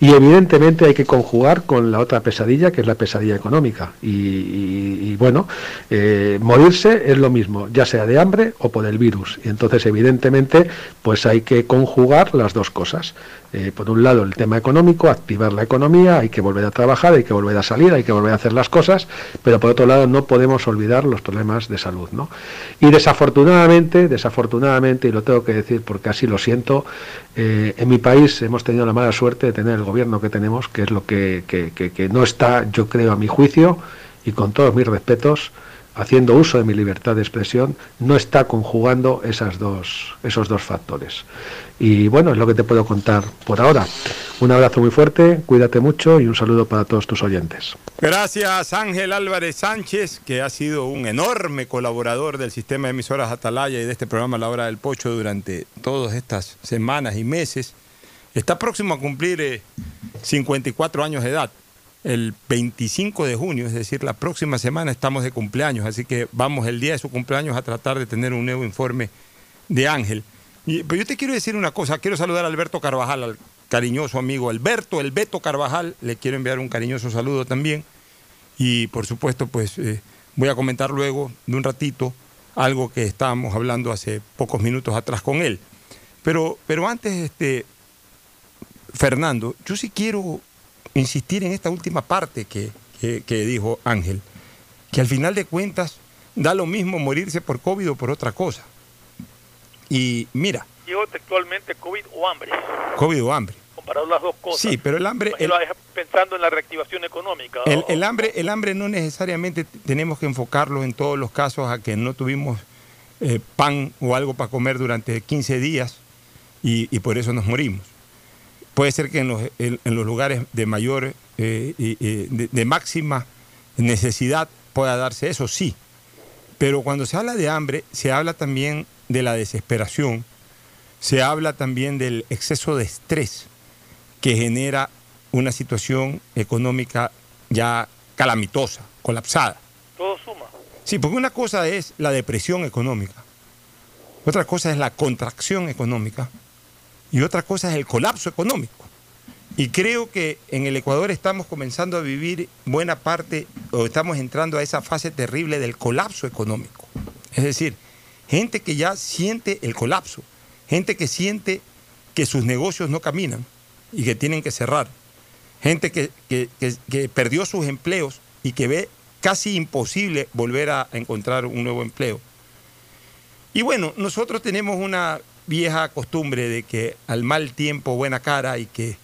Y evidentemente hay que conjugar con la otra pesadilla, que es la pesadilla económica. Y, bueno, eh, morirse es lo mismo, ya sea de hambre o por el virus. Y entonces evidentemente pues hay que conjugar las dos cosas. Eh, por un lado el tema económico, activar la economía, hay que volver a trabajar, hay que volver a salir, hay que volver a hacer las cosas, pero por otro lado no podemos olvidar los problemas de salud, ¿no? Y desafortunadamente, desafortunadamente, y lo tengo que decir porque así lo siento, eh, en mi país hemos tenido la mala suerte de tener el gobierno que tenemos, que es lo que, que- que- que no está, yo creo, a mi juicio, y con todos mis respetos, haciendo uso de mi libertad de expresión, no está conjugando esos dos factores. Y bueno, es lo que te puedo contar por ahora. Un abrazo muy fuerte, cuídate mucho y un saludo para todos tus oyentes. Gracias Ángel Álvarez Sánchez, que ha sido un enorme colaborador del sistema de emisoras Atalaya y de este programa La Hora del Pocho durante todas estas semanas y meses. Está próximo a cumplir eh, 54 años de edad. El 25 de junio, es decir, la próxima semana estamos de cumpleaños, así que vamos el día de su cumpleaños a tratar de tener un nuevo informe de Ángel. Pero yo te quiero decir una cosa, quiero saludar a Alberto Carvajal, al cariñoso amigo Alberto, el Beto Carvajal, le quiero enviar un cariñoso saludo también. Y por supuesto, pues eh, voy a comentar luego de un ratito algo que estábamos hablando hace pocos minutos atrás con él. Pero, pero antes, este, Fernando, yo sí quiero insistir en esta última parte que, que- que dijo Ángel, que al final de cuentas da lo mismo morirse por COVID o por otra cosa. Y mira, Digo textualmente COVID o hambre, COVID o hambre. comparado las dos cosas. Sí, pero el hambre, el- pensando en la reactivación económica. El, hambre, el hambre no necesariamente tenemos que enfocarlo en todos los casos a que no tuvimos eh, pan o algo para comer durante 15 días y, y por eso nos morimos. Puede ser que en los, en- en los lugares de mayor, eh, de, de máxima necesidad pueda darse eso, sí. Pero cuando se habla de hambre, se habla también de la desesperación, se habla también del exceso de estrés que genera una situación económica ya calamitosa, colapsada. Todo suma. Sí, porque una cosa es la depresión económica, otra cosa es la contracción económica y otra cosa es el colapso económico. Y creo que en el Ecuador estamos comenzando a vivir buena parte, o estamos entrando a esa fase terrible del colapso económico. Es decir, gente que ya siente el colapso, gente que siente que sus negocios no caminan y que tienen que cerrar, gente que, que- que- que perdió sus empleos y que ve casi imposible volver a encontrar un nuevo empleo. Y bueno, nosotros tenemos una vieja costumbre de que al mal tiempo buena cara y que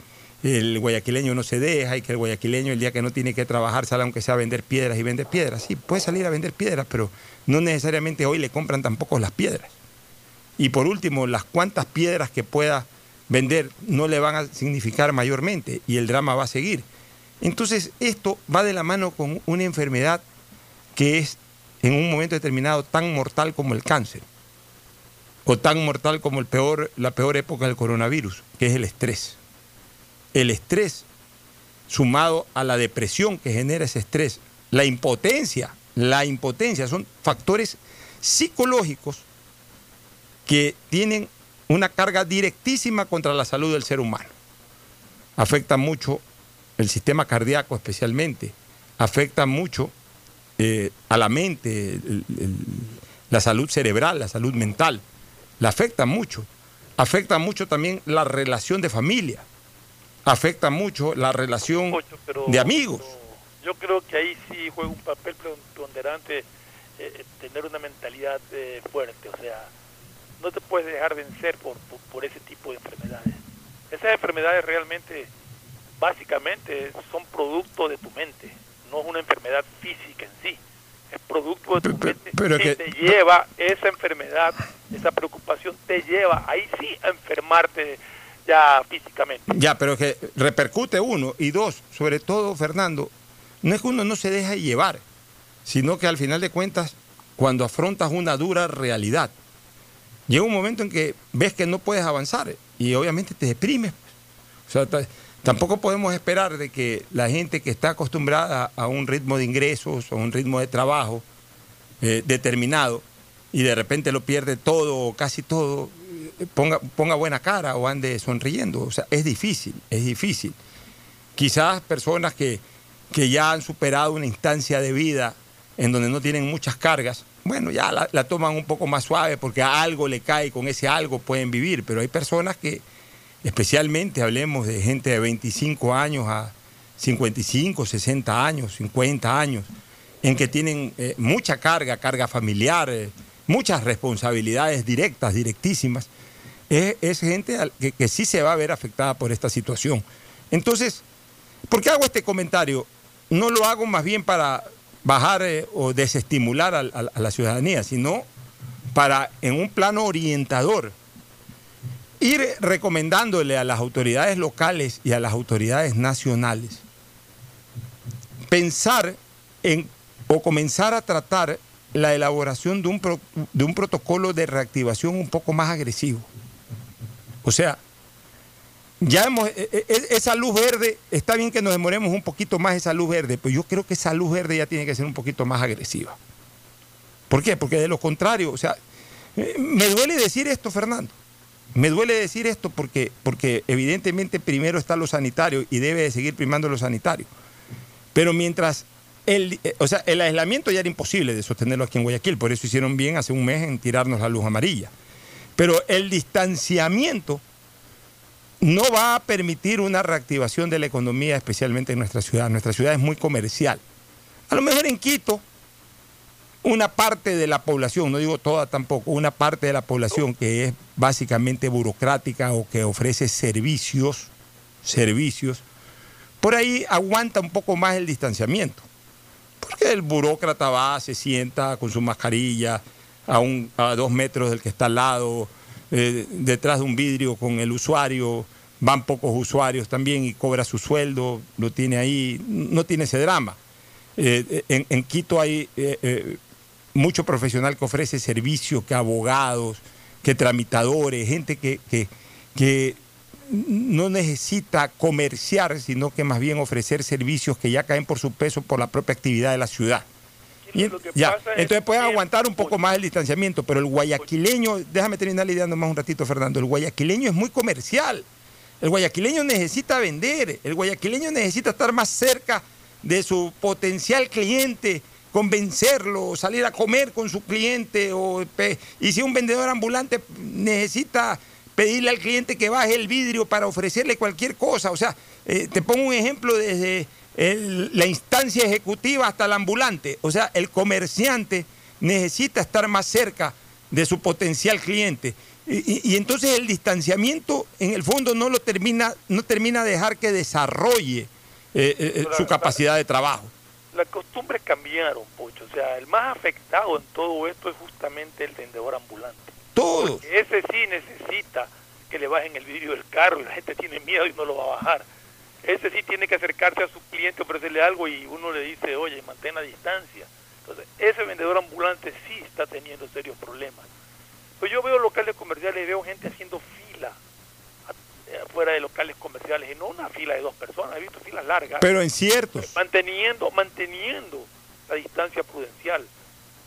el guayaquileño no se deja y que el guayaquileño el día que no tiene que trabajar sale aunque sea a vender piedras y vender piedras. Sí, puede salir a vender piedras, pero no necesariamente hoy le compran tampoco las piedras. Y por último, las cuantas piedras que pueda vender no le van a significar mayormente y el drama va a seguir. Entonces, esto va de la mano con una enfermedad que es en un momento determinado tan mortal como el cáncer. O tan mortal como la peor época del coronavirus, que es el estrés. El estrés, sumado a la depresión que genera ese estrés, la impotencia, la impotencia, son factores psicológicos que tienen una carga directísima contra la salud del ser humano. Afecta mucho el sistema cardíaco especialmente, afecta mucho eh, a la mente, la salud cerebral, la salud mental, la afecta mucho. Afecta mucho también la relación de familia, afecta mucho la relación pero- de amigos. Yo creo que ahí sí juega un papel preponderante eh, tener una mentalidad eh, fuerte, o sea, no te puedes dejar vencer por, por, por ese tipo de enfermedades. Esas enfermedades realmente, básicamente, son producto de tu mente, no es una enfermedad física en sí, es producto de tu mente pero que- te lleva esa enfermedad, esa preocupación te lleva ahí sí a enfermarte ya físicamente. Ya, pero que repercute uno. Y dos, sobre todo, Fernando, no es que uno no se deje llevar, sino que al final de cuentas, cuando afrontas una dura realidad, llega un momento en que ves que no puedes avanzar y obviamente te deprimes. O sea, tampoco podemos esperar de que la gente que está acostumbrada a un ritmo de ingresos, a un ritmo de trabajo eh, determinado, y de repente lo pierde todo o casi todo, eh, ponga, buena cara o ande sonriendo. O sea, es difícil, es difícil. Quizás personas que, que ya han superado una instancia de vida en donde no tienen muchas cargas, bueno, ya la, la toman un poco más suave porque a algo le cae y con ese algo pueden vivir, pero hay personas que, especialmente hablemos de gente de 25 años a 55, 60 años, 50 años, en que tienen eh, mucha carga, carga familiar, eh, muchas responsabilidades directas, directísimas, es, gente que, que sí se va a ver afectada por esta situación. Entonces, ¿por qué hago este comentario? No lo hago más bien para bajar eh, o desestimular a la ciudadanía, sino para, en un plano orientador, ir recomendándole a las autoridades locales y a las autoridades nacionales pensar en o comenzar a tratar la elaboración de un, de un protocolo de reactivación un poco más agresivo. O sea, ya hemos, e- e- e- esa luz verde, está bien que nos demoremos un poquito más esa luz verde, pero yo creo que esa luz verde ya tiene que ser un poquito más agresiva. ¿Por qué? Porque de lo contrario, o sea, eh, me duele decir esto, Fernando. Me duele decir esto porque, porque evidentemente primero está lo sanitario y debe de seguir primando lo sanitario. Pero mientras el, eh, o sea, el aislamiento ya era imposible de sostenerlo aquí en Guayaquil, por eso hicieron bien hace un mes en tirarnos la luz amarilla. Pero el distanciamiento no va a permitir una reactivación de la economía, especialmente en nuestra ciudad. Nuestra ciudad es muy comercial. A lo mejor en Quito, una parte de la población, no digo toda tampoco, una parte de la población que es básicamente burocrática o que ofrece servicios, servicios, por ahí aguanta un poco más el distanciamiento. Porque el burócrata va, se sienta con su mascarilla a, un, a dos metros del que está al lado, eh, detrás de un vidrio con el usuario, van pocos usuarios también y cobra su sueldo, lo tiene ahí, no tiene ese drama. Eh, en, Quito hay eh, mucho profesional que ofrece servicios, que abogados, que tramitadores, gente que, que, que no necesita comerciar, sino que más bien ofrecer servicios que ya caen por su peso por la propia actividad de la ciudad. Y, ya, entonces pueden aguantar un poco más el distanciamiento, pero el guayaquileño, déjame terminar lidiando más un ratito, Fernando, el guayaquileño es muy comercial. El guayaquileño necesita vender, el guayaquileño necesita estar más cerca de su potencial cliente, convencerlo, salir a comer con su cliente, o, y si un vendedor ambulante necesita pedirle al cliente que baje el vidrio para ofrecerle cualquier cosa. O sea, eh, te pongo un ejemplo desde el- la instancia ejecutiva hasta el ambulante. O sea, el comerciante necesita estar más cerca de su potencial cliente. Y, y- y entonces el distanciamiento, en el fondo, no lo termina, no termina de dejar que desarrolle eh, eh, su capacidad de trabajo. Las costumbres cambiaron, Pocho. O sea, el más afectado en todo esto es justamente el vendedor ambulante. Todos. Ese sí necesita que le bajen el vidrio del carro y la gente tiene miedo y no lo va a bajar. Ese sí tiene que acercarse a su cliente, ofrecerle algo y uno le dice, oye, mantén la distancia. Entonces, ese vendedor ambulante sí está teniendo serios problemas. Pues yo veo locales comerciales y veo gente haciendo fila a- afuera de locales comerciales y no una fila de dos personas, he visto filas largas. Pero en ciertos. manteniendo manteniendo la distancia prudencial.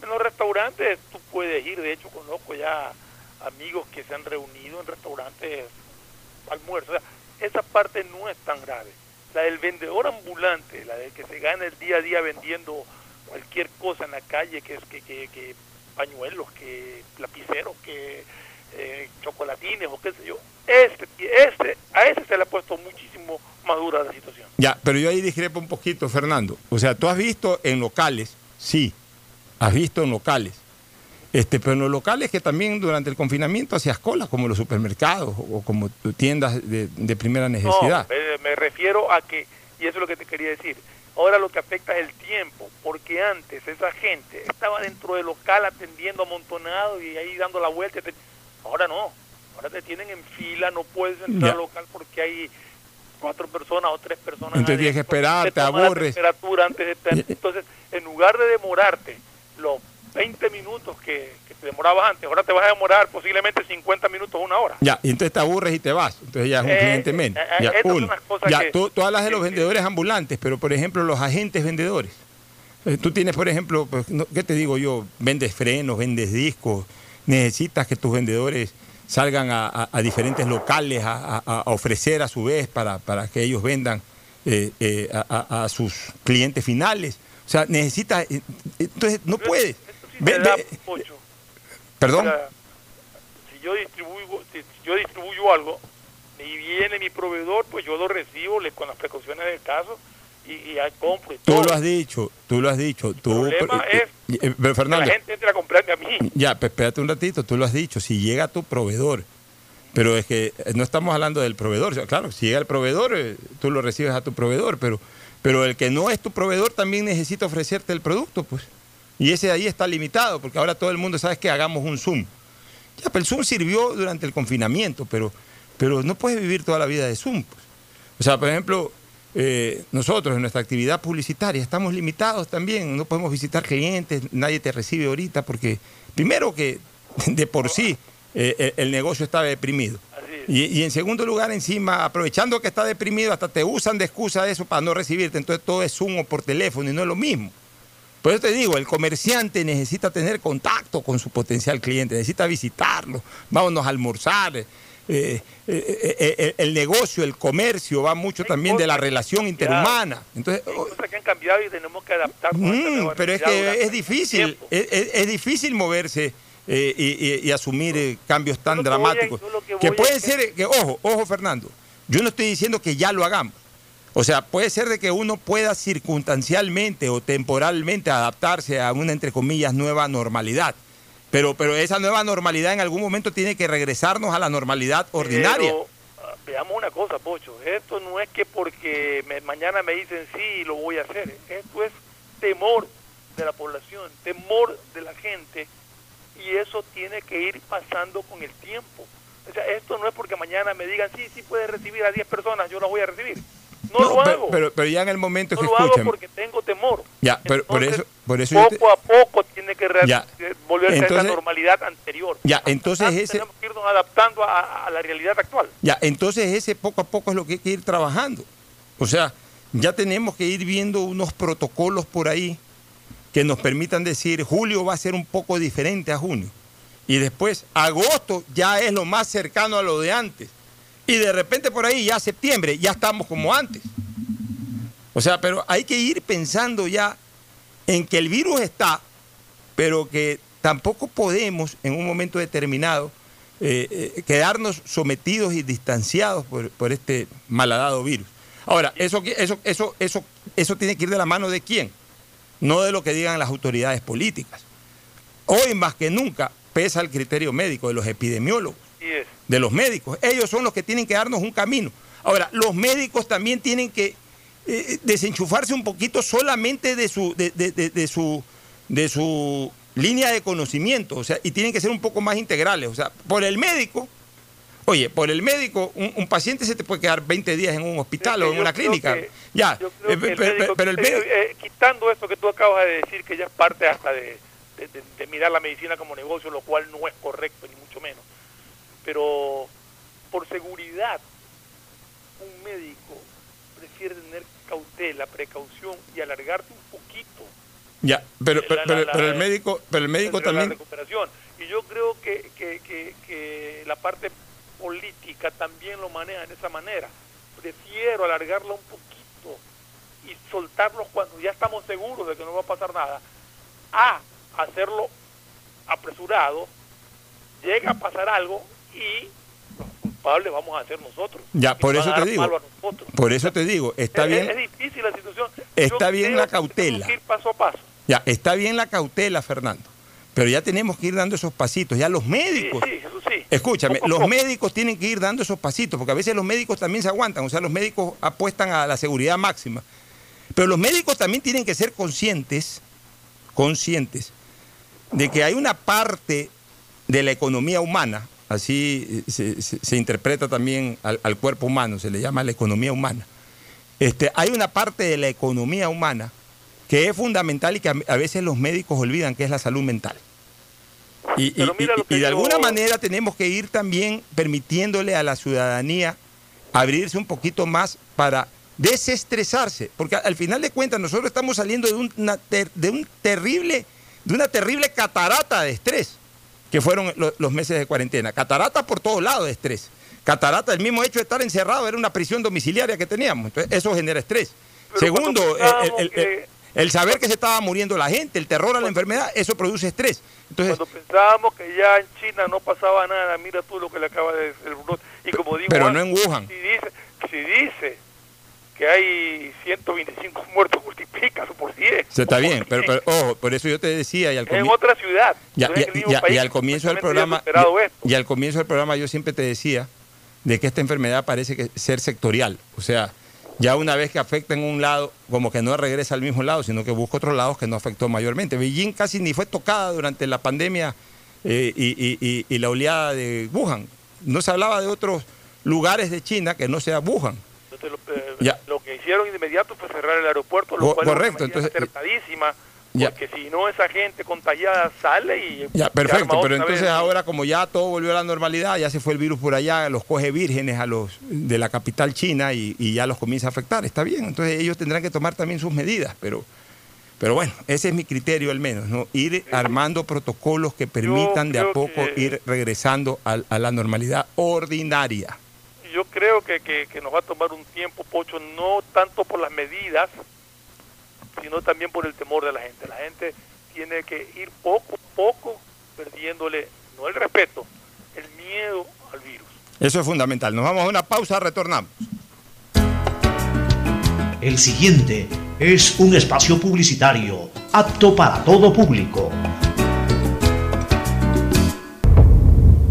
En los restaurantes tú puedes ir, de hecho conozco ya amigos que se han reunido en restaurantes almuerzo. O sea, esa parte no es tan grave. La del vendedor ambulante, la del que se gana el día a día vendiendo cualquier cosa en la calle, que es que, que, que pañuelos, que lapiceros, que eh, chocolatines o qué sé yo, este, este, a ese se le ha puesto muchísimo más dura la situación. Ya, pero yo ahí discrepo un poquito, Fernando. O sea, tú has visto en locales, sí, has visto en locales. Este, pero en los locales que también durante el confinamiento hacías colas, como los supermercados o como tiendas de, de primera necesidad. No, me, me refiero a que, y eso es lo que te quería decir, ahora lo que afecta es el tiempo, porque antes esa gente estaba dentro del local atendiendo amontonado y ahí dando la vuelta. Te- ahora no, ahora te tienen en fila, no puedes entrar al local porque hay cuatro personas o tres personas. Entonces tienes que esperar, te la aburres. temperatura antes de te- Ya. Entonces, en lugar de demorarte los 20 minutos que, que te demorabas antes, ahora te vas a demorar posiblemente 50 minutos, una hora. Ya, y entonces te aburres y te vas. Entonces ya es un Eh, cliente menos. eh, eh, Ya, estas son uno. las cosas Ya, que- tú, tú hablas de los que- vendedores ambulantes, pero por ejemplo los agentes vendedores. Eh, Tú tienes, por ejemplo, pues, ¿qué te digo yo? Vendes frenos, vendes discos, necesitas que tus vendedores salgan a, a- a diferentes locales a, ofrecer a su vez para, para que ellos vendan eh, eh, a, sus clientes finales. O sea, necesitas... eh, Entonces, no puedes. Esto sí Ve- se da, ve- Pocho. perdón. Si yo distribuyo, si yo distribuyo algo y viene mi proveedor, pues yo lo recibo le- con las precauciones del caso y, y compro y Tú todo. lo has dicho, tú lo has dicho. Tú, problema es eh, pero Que Fernando, la gente entre a comprarme a mí. ya, pues, espérate un ratito, tú lo has dicho, si llega tu proveedor, pero es que eh, no estamos hablando del proveedor, claro, si llega el proveedor, eh, tú lo recibes a tu proveedor, pero, pero el que no es tu proveedor también necesita ofrecerte el producto, pues. Y ese ahí está limitado, porque ahora todo el mundo sabe que hagamos un Zoom. Ya, pero el Zoom sirvió durante el confinamiento, pero, pero no puedes vivir toda la vida de Zoom. pues. O sea, por ejemplo, eh, nosotros en nuestra actividad publicitaria estamos limitados también, no podemos visitar clientes, nadie te recibe ahorita porque, primero que de por sí eh, el, el negocio está deprimido. Es. Y, y en segundo lugar, encima, aprovechando que está deprimido, hasta te usan de excusa eso para no recibirte, entonces todo es Zoom o por teléfono y no es lo mismo. Por eso te digo, el comerciante necesita tener contacto con su potencial cliente, necesita visitarlo, vámonos a almorzar. Eh, eh, eh, el negocio, el comercio va mucho también de la relación interhumana. Entonces, Hay cosas que han cambiado y tenemos que adaptarnos. Mm, pero es que es difícil, es, es- es difícil moverse eh, y, y- y asumir eh, cambios tan que dramáticos. que que voy a- puede ser, que, ojo, ojo Fernando, yo no estoy diciendo que ya lo hagamos. O sea, puede ser de que uno pueda circunstancialmente o temporalmente adaptarse a una, entre comillas, nueva normalidad. Pero, pero esa nueva normalidad en algún momento tiene que regresarnos a la normalidad ordinaria. Pero, ah, veamos una cosa, Pocho. Esto no es que porque me- mañana me dicen sí, lo voy a hacer. Esto es temor de la población, temor de la gente. Y eso tiene que ir pasando con el tiempo. O sea, esto no es porque mañana me digan sí, sí puedes recibir a 10 personas, yo las voy a recibir. No, lo pero, hago. pero, pero ya en el momento no que lo hago porque tengo temor. Ya, pero por eso, por eso te- poco a poco tiene que Ya. volverse a esa normalidad anterior. Ya, entonces ese- tenemos que irnos adaptando a, a la realidad actual. Ya, entonces ese poco a poco es lo que hay que ir trabajando. O sea, ya tenemos que ir viendo unos protocolos por ahí que nos permitan decir, julio va a ser un poco diferente a junio. Y después, agosto ya es lo más cercano a lo de antes. Y de repente por ahí, ya septiembre, ya estamos como antes. O sea, pero hay que ir pensando ya en que el virus está, pero que tampoco podemos en un momento determinado eh, eh, quedarnos sometidos y distanciados por, por este malhadado virus. Ahora, eso, eso, eso, eso, eso tiene que ir de la mano de quién, no de lo que digan las autoridades políticas. Hoy más que nunca pesa el criterio médico de los epidemiólogos. De los médicos. Ellos son los que tienen que darnos un camino. Ahora, los médicos también tienen que eh, desenchufarse un poquito solamente de su, de, de- de- de su, de su línea de conocimiento, o sea, y tienen que ser un poco más integrales. O sea, por el médico, oye, por el médico, un, un paciente se te puede quedar 20 días en un hospital o en una clínica. que- ya, eh, el médico- pero el médico... eh, quitando eso que tú acabas de decir, que ya es parte hasta de- de mirar la medicina como negocio, lo cual no es correcto, ni mucho menos. Pero por seguridad, un médico prefiere tener cautela, precaución y alargarte un poquito Ya, pero, pero, La- la- pero- la- pero el médico, pero el médico también. la recuperación. Y yo creo que, que, que, que la parte política también lo maneja de esa manera. Prefiero alargarlo un poquito y soltarlos cuando ya estamos seguros de que no va a pasar nada, a hacerlo apresurado, llega a pasar algo y los culpables vamos a ser nosotros. Ya, por eso te digo. Por eso te digo, está es, bien. es difícil la situación. Está Yo bien la cautela. que ir paso a paso. Ya, está bien la cautela, Fernando. Pero ya tenemos que ir dando esos pasitos. Ya los médicos. sí, eso sí. Escúchame, Poco los poco. médicos tienen que ir dando esos pasitos, porque a veces los médicos también se aguantan, o sea, los médicos apuestan a la seguridad máxima. Pero los médicos también tienen que ser conscientes, conscientes, de que hay una parte de la economía humana, así eh, se, se- se interpreta también al, al cuerpo humano, se le llama la economía humana. Este, hay una parte de la economía humana que es fundamental y que a, a veces los médicos olvidan, que es la salud mental. Y, y- de alguna manera tenemos que ir también permitiéndole a la ciudadanía abrirse un poquito más para desestresarse, porque al final de cuentas nosotros estamos saliendo de una, ter- de un terrible, de una terrible catarata de estrés que fueron lo- los meses de cuarentena. Catarata por todos lados de estrés. Catarata, el mismo hecho de estar encerrado era una prisión domiciliaria que teníamos. Entonces, eso genera estrés. Pero Segundo, el, el- pensábamos el- que- el saber que se estaba muriendo la gente, el terror a la enfermedad, eso produce estrés. Entonces, Cuando pensábamos que ya en China no pasaba nada, mira tú lo que le acaba de decir el. Y como digo, Pero no en Wuhan. Si dice, si dice que hay 125 muertos, multiplícalo por 10. se está bien, pero, 100. pero, ojo, por eso yo te decía y al en comi- otra ciudad. Ya, ya- ya- país y al comienzo del programa, y- al comienzo del programa yo siempre te decía de que esta enfermedad parece que ser sectorial, o sea, ya una vez que afecta en un lado, como que no regresa al mismo lado, sino que busca otros lados que no afectó mayormente. Beijing casi ni fue tocada durante la pandemia eh, y- y la oleada de Wuhan. No se hablaba de otros lugares de China que no sea Wuhan. Entonces, lo, eh, lo que hicieron de inmediato fue cerrar el aeropuerto, lo cual es una correcto, medida entonces, acertadísima, ya. porque si no esa gente contagiada sale y Ya, perfecto, pero entonces vez. ahora como ya todo volvió a la normalidad, ya se fue el virus por allá, los coge vírgenes a los de la capital china y, y ya los comienza a afectar, está bien, entonces ellos tendrán que tomar también sus medidas, pero, pero bueno, ese es mi criterio al menos, ¿no? Ir armando protocolos que permitan de a poco que- ir regresando al- a, la normalidad ordinaria. Yo creo que, que, que nos va a tomar un tiempo, Pocho, no tanto por las medidas, sino también por el temor de la gente. La gente tiene que ir poco a poco perdiéndole, no el respeto, el miedo al virus. Eso es fundamental. Nos vamos a una pausa, retornamos. El siguiente es un espacio publicitario apto para todo público.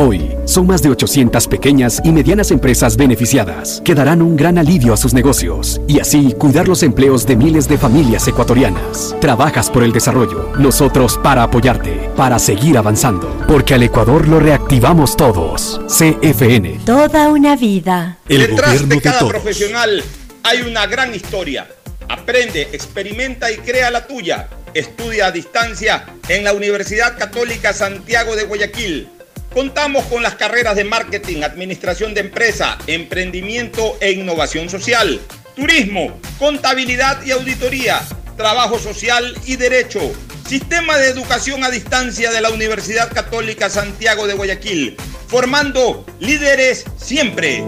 Hoy, son más de 800 pequeñas y medianas empresas beneficiadas que darán un gran alivio a sus negocios y así cuidar los empleos de miles de familias ecuatorianas. Trabajas por el desarrollo, nosotros para apoyarte, para seguir avanzando, porque al Ecuador lo reactivamos todos. CFN. Toda una vida. El Detrás gobierno de de cada todos. profesional hay una gran historia. Aprende, experimenta y crea la tuya. Estudia a distancia en la Universidad Católica Santiago de Guayaquil. Contamos con las carreras de marketing, administración de empresa, emprendimiento e innovación social, turismo, contabilidad y auditoría, trabajo social y derecho. Sistema de educación a distancia de la Universidad Católica Santiago de Guayaquil, formando líderes siempre.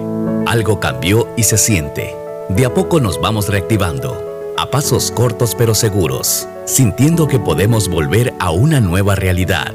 Algo cambió y se siente. De a poco nos vamos reactivando, a pasos cortos pero seguros, sintiendo que podemos volver a una nueva realidad.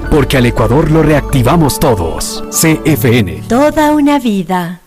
porque al Ecuador lo reactivamos todos. CFN. Toda una vida.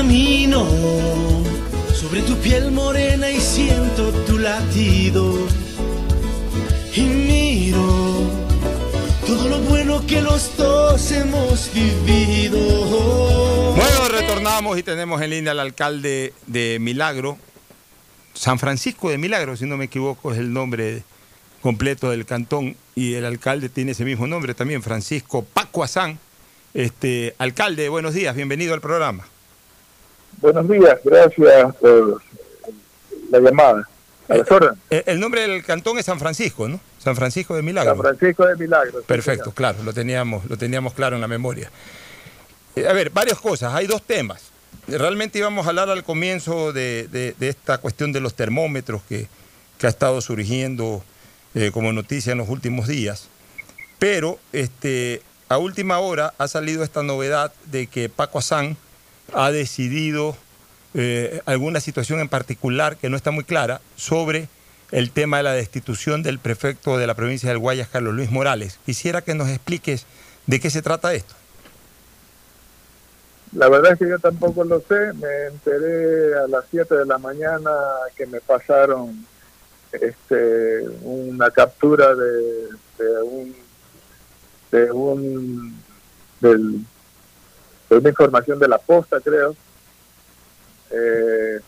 Camino sobre tu piel morena y siento tu latido. Y miro todo lo bueno que los dos hemos vivido. Bueno, retornamos y tenemos en línea al alcalde de Milagro, San Francisco de Milagro, si no me equivoco, es el nombre completo del cantón y el alcalde tiene ese mismo nombre también, Francisco Paco Azán. Este, alcalde, buenos días, bienvenido al programa. Buenos días, gracias por la llamada. A las órdenes. Eh, El nombre del cantón es San Francisco, ¿no? San Francisco de Milagro. San Francisco de Milagro. sí, Perfecto, claro, lo teníamos, lo teníamos claro en la memoria. Eh, a ver, varias cosas, hay dos temas. Realmente íbamos a hablar al comienzo de, de- de esta cuestión de los termómetros que, que ha estado surgiendo eh, como noticia en los últimos días. Pero este, a última hora ha salido esta novedad de que Paco Azán ha decidido eh, alguna situación en particular que no está muy clara sobre el tema de la destitución del prefecto de la provincia del Guayas, Carlos Luis Morales. Quisiera que nos expliques de qué se trata esto. La verdad es que yo tampoco lo sé. Me enteré a las 7 de la mañana que me pasaron este, una captura de, un de un del, de una información de la posta, creo. Eh,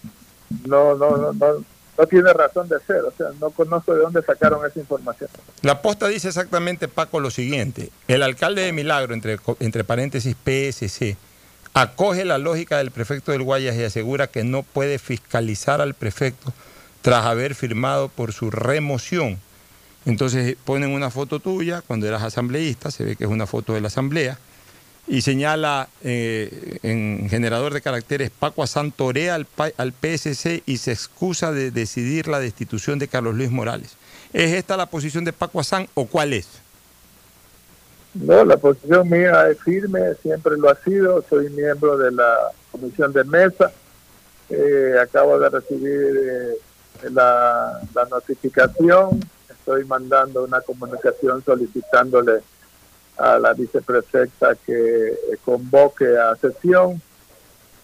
no, no, no, no, no tiene razón de ser. O sea, no conozco de dónde sacaron esa información. La posta dice exactamente, Paco, lo siguiente. El alcalde de Milagro, entre, entre paréntesis PSC, acoge la lógica del prefecto del Guayas y asegura que no puede fiscalizar al prefecto tras haber firmado por su remoción. Entonces ponen una foto tuya cuando eras asambleísta, se ve que es una foto de la asamblea, y señala eh, en generador de caracteres Paco Azán torea al, al PSC y se excusa de decidir la destitución de Carlos Luis Morales. ¿Es esta la posición de Paco Azán o cuál es? No, la posición mía es firme, siempre lo ha sido. Soy miembro de la comisión de mesa. Eh, acabo de recibir eh, la notificación. Estoy mandando una comunicación solicitándole a la viceprefecta que convoque a sesión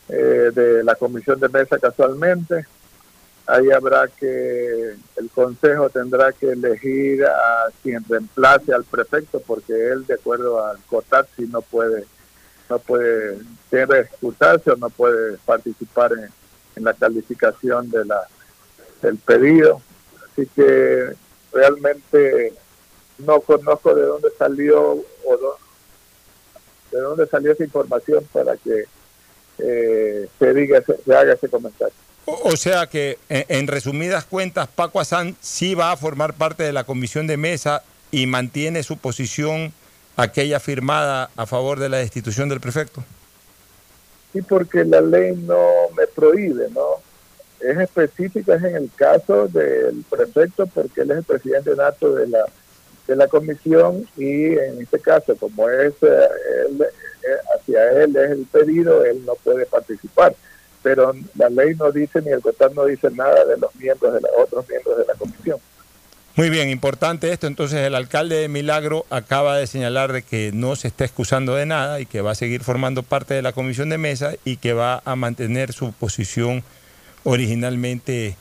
eh, de la comisión de mesa casualmente. Ahí habrá que, el consejo tendrá que elegir a quien reemplace al prefecto porque él, de acuerdo al COTAXI, no puede, no puede, debe o no puede participar en, en la calificación de la, del pedido. Así que realmente no conozco de dónde salió o do- de dónde salió esa información para que eh, se diga, se haga ese comentario. O, o sea que, en, en resumidas cuentas, Paco Azán sí va a formar parte de la comisión de mesa y mantiene su posición aquella firmada a favor de la destitución del prefecto. Sí, porque la ley no me prohíbe, ¿no? Es específica es en el caso del prefecto porque él es el presidente nato de la de la comisión y en este caso, como es eh, él, eh, hacia él es el pedido, él no puede participar. Pero la ley no dice ni el COTAR no dice nada de los miembros de los otros miembros de la comisión. Muy bien, importante esto. Entonces, el alcalde de Milagro acaba de señalar de que no se está excusando de nada y que va a seguir formando parte de la comisión de mesa y que va a mantener su posición originalmente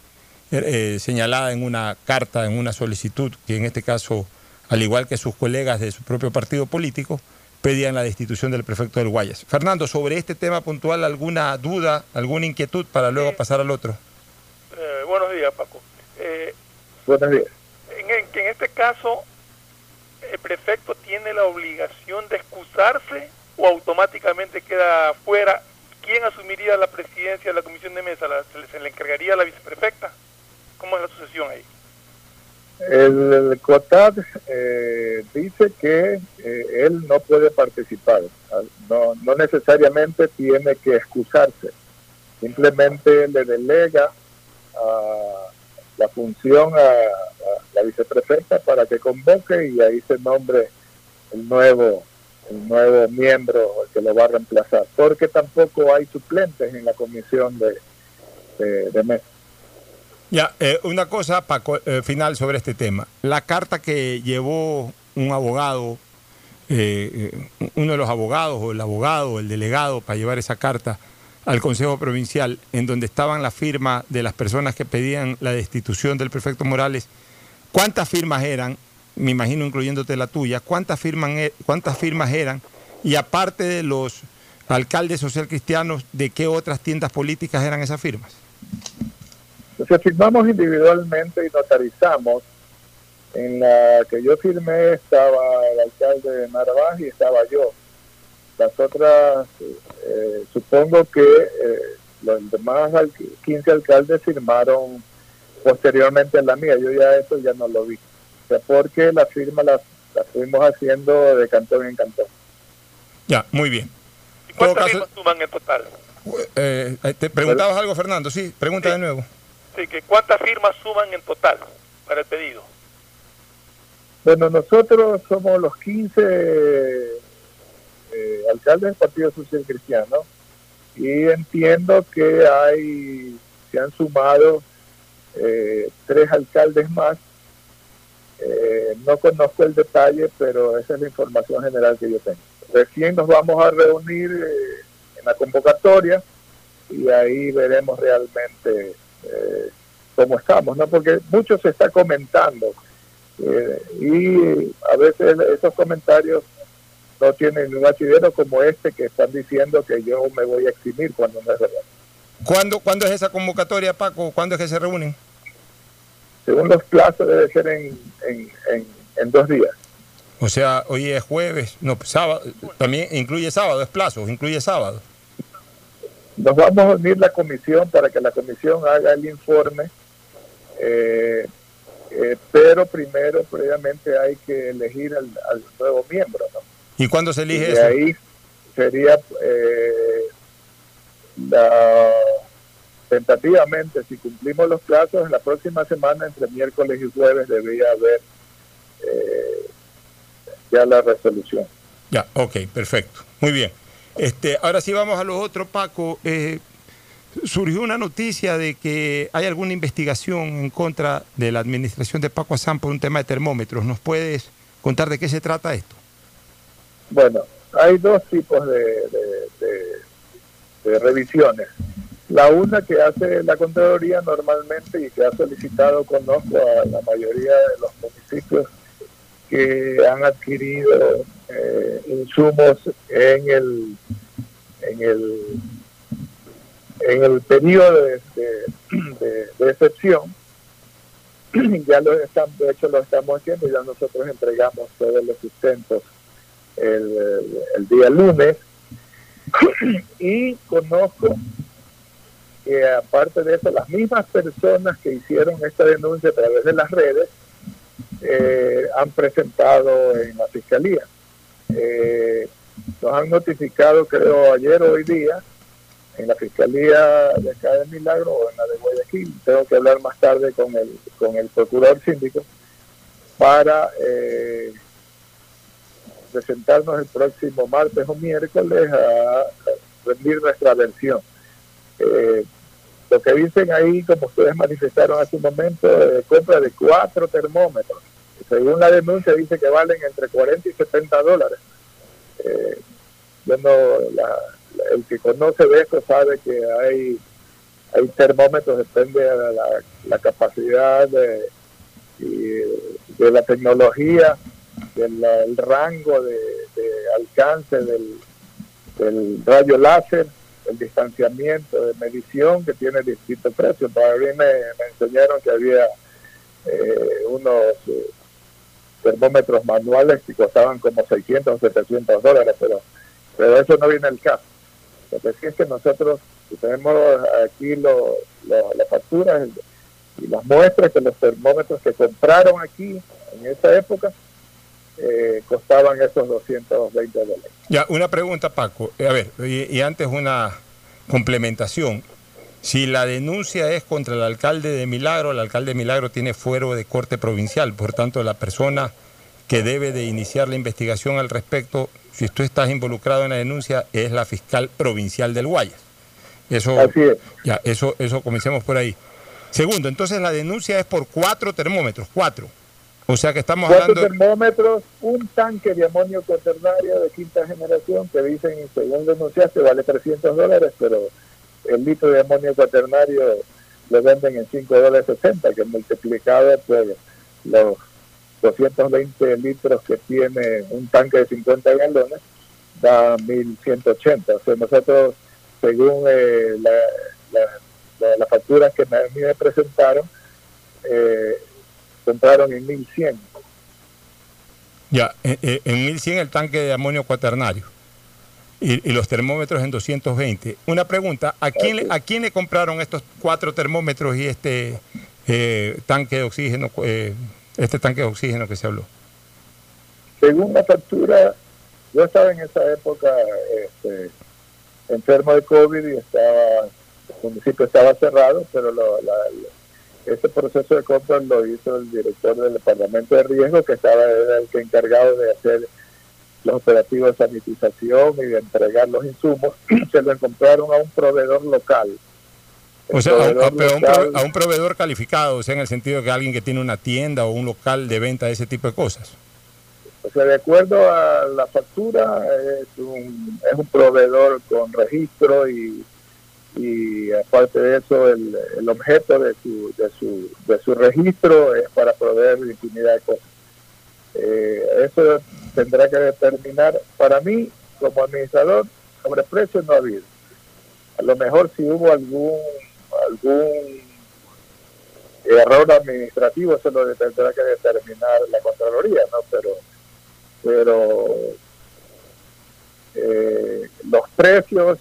eh, señalada en una carta, en una solicitud, que en este caso, al igual que sus colegas de su propio partido político, pedían la destitución del prefecto del Guayas. Fernando, sobre este tema puntual, ¿alguna duda, alguna inquietud para luego pasar al otro? Eh, buenos días, Paco. Eh, Buenos días. en, en- que en este caso, el prefecto tiene la obligación de excusarse o automáticamente queda fuera. ¿Quién asumiría la presidencia de la comisión de mesa? ¿La- se, le, se le encargaría a la viceprefecta? ¿Cómo es la sucesión ahí? El, COTAD eh, dice que eh, él no puede participar, no, no necesariamente tiene que excusarse, simplemente le delega a la función a, la viceprefecta para que convoque y ahí se nombre el nuevo el nuevo miembro que lo va a reemplazar, porque tampoco hay suplentes en la comisión de, de, de. Ya, eh, una cosa Paco, eh, final sobre este tema. La carta que llevó un abogado, eh, uno de los abogados, o el abogado, el delegado, para llevar esa carta al Consejo Provincial, en donde estaban las firmas de las personas que pedían la destitución del prefecto Morales, ¿cuántas firmas eran? Me imagino incluyéndote la tuya, ¿cuántas, firman, e- cuántas firmas eran? Y aparte de los alcaldes social cristianos, ¿de qué otras tiendas políticas eran esas firmas? Entonces firmamos individualmente y notarizamos. En la que yo firmé estaba el alcalde de Narváez y estaba yo. Las otras, eh, supongo que eh, los demás al- 15 alcaldes firmaron posteriormente en la mía. Yo ya eso ya no lo vi. sea, porque la firma la, la fuimos haciendo de cantón en cantón. Ya, muy bien. ¿Y cuántas firmas suman en total? Eh, eh, ¿Te preguntabas algo, Fernando? Sí, pregunta de nuevo. Que ¿cuántas firmas suman en total para el pedido? Bueno, nosotros somos los 15 eh, alcaldes del Partido Social Cristiano y entiendo que hay, se han sumado eh, tres alcaldes más. Eh, no conozco el detalle, pero esa es la información general que yo tengo. Recién nos vamos a reunir en la convocatoria y ahí veremos realmente eh, cómo estamos, ¿no? Porque mucho se está comentando eh, y a veces esos comentarios no tienen un asidero como este que están diciendo que yo me voy a eximir cuando no es verdad. ¿Cuándo, ¿Cuándo es esa convocatoria, Paco? ¿Cuándo es que se reúnen? Según los plazos debe ser en, en, en, en dos días. O sea, hoy es jueves, no, sábado, también incluye sábado, es plazo, incluye sábado. Nos vamos a unir la comisión para que la comisión haga el informe, eh, eh, pero primero, previamente, hay que elegir al, al nuevo miembro. ¿no? ¿Y cuándo se elige Y de eso? ahí sería eh, la, tentativamente, si cumplimos los plazos, en la próxima semana, entre miércoles y jueves, debería haber eh, ya la resolución. Ya, ok, perfecto. Muy bien. Este, ahora sí vamos a lo otro, Paco. Eh, surgió una noticia de que hay alguna investigación en contra de la administración de Paco Azán por un tema de termómetros. ¿Nos puedes contar de qué se trata esto? Bueno, hay dos tipos de, de- de- de revisiones. La una que hace la Contraloría normalmente y que ha solicitado, conozco a la mayoría de los municipios que han adquirido eh, insumos en el en el en el periodo de, de- de- excepción. Ya lo estamos de hecho lo estamos haciendo. Ya nosotros entregamos todos los sustentos el, el- el día lunes. Y conozco que aparte de eso las mismas personas que hicieron esta denuncia a través de las redes eh, han presentado en la fiscalía. Eh, nos han notificado, creo, ayer o hoy día, en la fiscalía de acá de Milagro o en la de Guayaquil. Tengo que hablar más tarde con el, con el procurador síndico para eh, presentarnos el próximo martes o miércoles a rendir nuestra versión. Eh, lo que dicen ahí, como ustedes manifestaron hace un momento, de compra de cuatro termómetros. Según la denuncia dice que valen entre 40 y 70 dólares. Eh, yo no, la- el que conoce de esto sabe que hay, hay termómetros, depende de la, la capacidad de, de la tecnología, del el rango de, de alcance del, del rayo láser, el distanciamiento de medición que tiene distintos precios. Para mí me, me enseñaron que había eh, unos eh, termómetros manuales que costaban como 600 o 700 dólares, pero, pero eso no viene al caso. Lo que sí es que nosotros tenemos aquí lo, las facturas y las muestras que los termómetros que compraron aquí en esa época eh, costaban esos 220 dólares. Ya, una pregunta, Paco. Eh, A ver, y antes una complementación. Si la denuncia es contra el alcalde de Milagro, el alcalde de Milagro tiene fuero de corte provincial, por tanto la persona que debe de iniciar la investigación al respecto, si tú estás involucrado en la denuncia, es la fiscal provincial del Guayas. Eso, Así es. ya, eso, eso comencemos por ahí. Segundo, entonces la denuncia es por cuatro termómetros, cuatro. O sea que estamos Cuatro hablando... termómetros, un tanque de amonio cuaternario de quinta generación que dicen, según denunciaste, vale 300 dólares, pero el litro de amonio cuaternario lo venden en 5 dólares 60, que multiplicado por los 220 litros que tiene un tanque de 50 galones, da 1180. O sea, nosotros, según eh, la, la- la- las facturas que me, me presentaron, eh, compraron en 1100. Ya, eh, eh, en 1100 el tanque de amonio cuaternario y, y los termómetros en 220. Una pregunta, ¿a quién, le, ¿a quién le compraron estos cuatro termómetros y este eh, tanque de oxígeno eh, este tanque de oxígeno que se habló? Según la factura, yo estaba en esa época este, enfermo de COVID y estaba, el municipio estaba cerrado, pero lo- la- ese proceso de compra lo hizo el director del departamento de riesgo, que estaba el que encargado de hacer los operativos de sanitización y de entregar los insumos. Se lo compraron a un proveedor local. O sea, a, un prove- a un proveedor calificado, o sea, en el sentido que alguien que tiene una tienda o un local de venta de ese tipo de cosas. O sea, de acuerdo a la factura, es un, es un proveedor con registro y, y aparte de eso, el, el objeto de su, de, su, de su registro es para proveer infinidad de cosas. Eh, eso tendrá que determinar, para mí, como administrador, sobre precios no ha habido. A lo mejor si hubo algún algún error administrativo, eso lo tendrá que determinar la Contraloría, ¿no? Pero pero eh, los precios,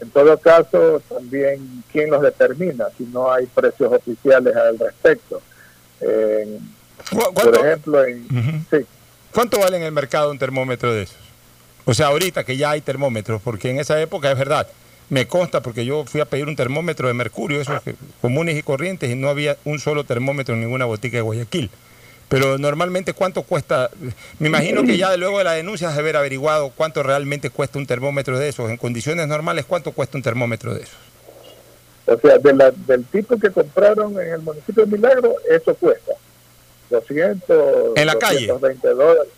en todo caso, también quién los determina, si no hay precios oficiales al respecto. Eh, por ejemplo, en, sí, ¿Cuánto vale en el mercado un termómetro de esos? O sea, ahorita que ya hay termómetros, porque en esa época es verdad, me consta porque yo fui a pedir un termómetro de mercurio, esos comunes y corrientes, y no había un solo termómetro en ninguna botica de Guayaquil. Pero normalmente, ¿cuánto cuesta? Me imagino que ya luego de la denuncia de haber averiguado cuánto realmente cuesta un termómetro de esos. En condiciones normales, ¿cuánto cuesta un termómetro de esos? o sea, de la- del tipo que compraron en el municipio de Milagro, eso cuesta 200, En la calle. 220 dólares.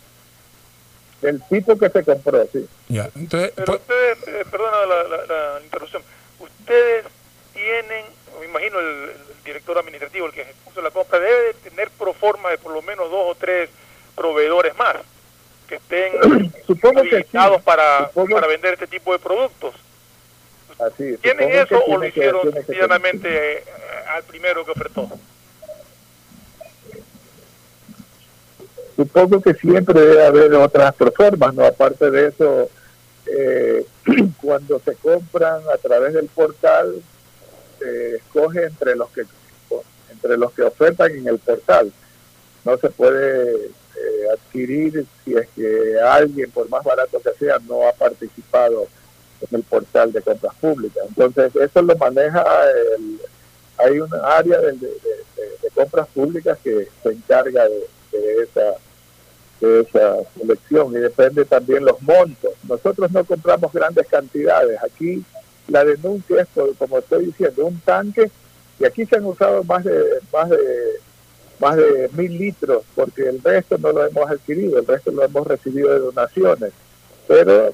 Del tipo que se compró, sí. Ya, entonces, Pero ustedes, eh, perdona la, la- la interrupción, ustedes tienen, me imagino el, el director administrativo, el que ejecuta la compra, debe de tener pro forma de por lo menos dos o tres proveedores más que estén Supongo que sí. para, Supongo- para vender este tipo de productos. Así, ¿Tienen eso o tiene lo hicieron sencillamente eh, al primero que ofertó? Supongo que siempre debe haber otras formas, ¿no? Aparte de eso, eh, cuando se compran a través del portal, se escoge entre los que entre los que ofertan en el portal. No se puede eh, adquirir si es que alguien, por más barato que sea, no ha participado en el portal de compras públicas. Entonces, eso lo maneja el, hay una área de- de compras públicas que se encarga de, de esa de esa selección y depende también los montos. Nosotros no compramos grandes cantidades. Aquí la denuncia es, por- como estoy diciendo, un tanque y aquí se han usado más de más de más de mil litros porque el resto no lo hemos adquirido, el resto lo hemos recibido de donaciones. Pero eh,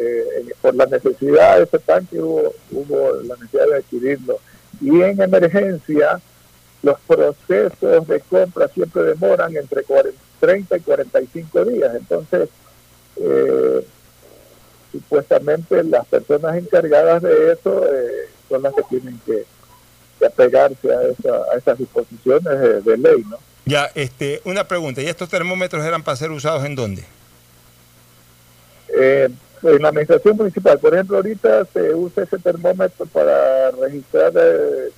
eh, por la necesidad de ese tanque hubo, hubo la necesidad de adquirirlo. Y en emergencia, los procesos de compra siempre demoran entre 40 30 y 45 días. Entonces, eh, supuestamente las personas encargadas de eso eh, son las que tienen que, que apegarse a, esa- a esas disposiciones de, de ley, ¿no? Ya, este, una pregunta. ¿Y estos termómetros eran para ser usados en dónde? Eh, en la administración municipal, por ejemplo, ahorita se usa ese termómetro para registrar eh,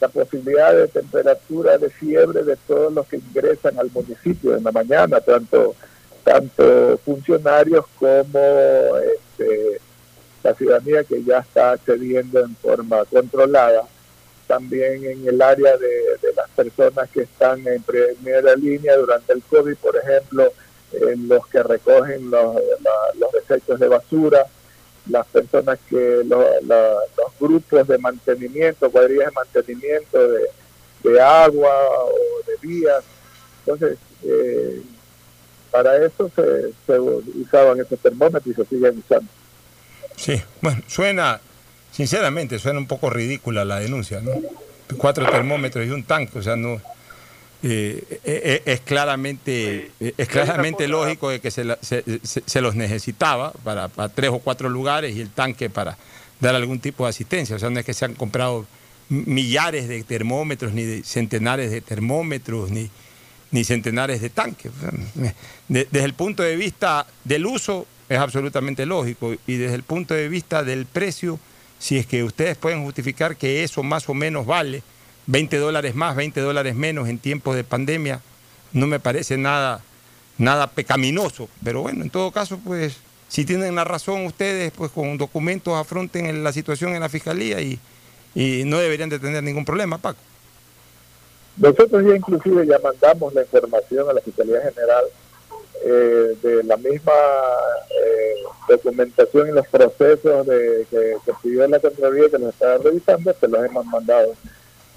la posibilidad de temperatura de fiebre de todos los que ingresan al municipio en la mañana, tanto tanto funcionarios como este, la ciudadanía que ya está accediendo en forma controlada. También en el área de, las personas que están en primera línea durante el COVID, por ejemplo, en los que recogen los, la- los desechos de basura, las personas que lo- la- los grupos de mantenimiento, cuadrillas de mantenimiento de, de agua o de vías. Entonces, eh, para eso se, se usaban esos termómetros y se siguen usando. Sí, bueno, suena, sinceramente, suena un poco ridícula la denuncia, ¿no? Cuatro termómetros y un tanque, o sea, no. Eh, eh, eh, es claramente, es claramente lógico de que se, la- se- se- se los necesitaba para, para tres o cuatro lugares y el tanque para dar algún tipo de asistencia. O sea, no es que se han comprado millares de termómetros, ni de centenares de termómetros, ni, ni centenares de tanques. De- desde el punto de vista del uso es absolutamente lógico y desde el punto de vista del precio, si es que ustedes pueden justificar que eso más o menos vale 20 dólares más, 20 dólares menos en tiempos de pandemia, no me parece nada, nada pecaminoso. Pero bueno, en todo caso, pues, si tienen la razón ustedes, pues con documentos afronten la situación en la fiscalía y, y no deberían de tener ningún problema, Paco. Nosotros ya inclusive ya mandamos la información a la Fiscalía General eh, de la misma eh, documentación y los procesos de, que, que pidió la Contraloría que nos estaba revisando, se los hemos mandado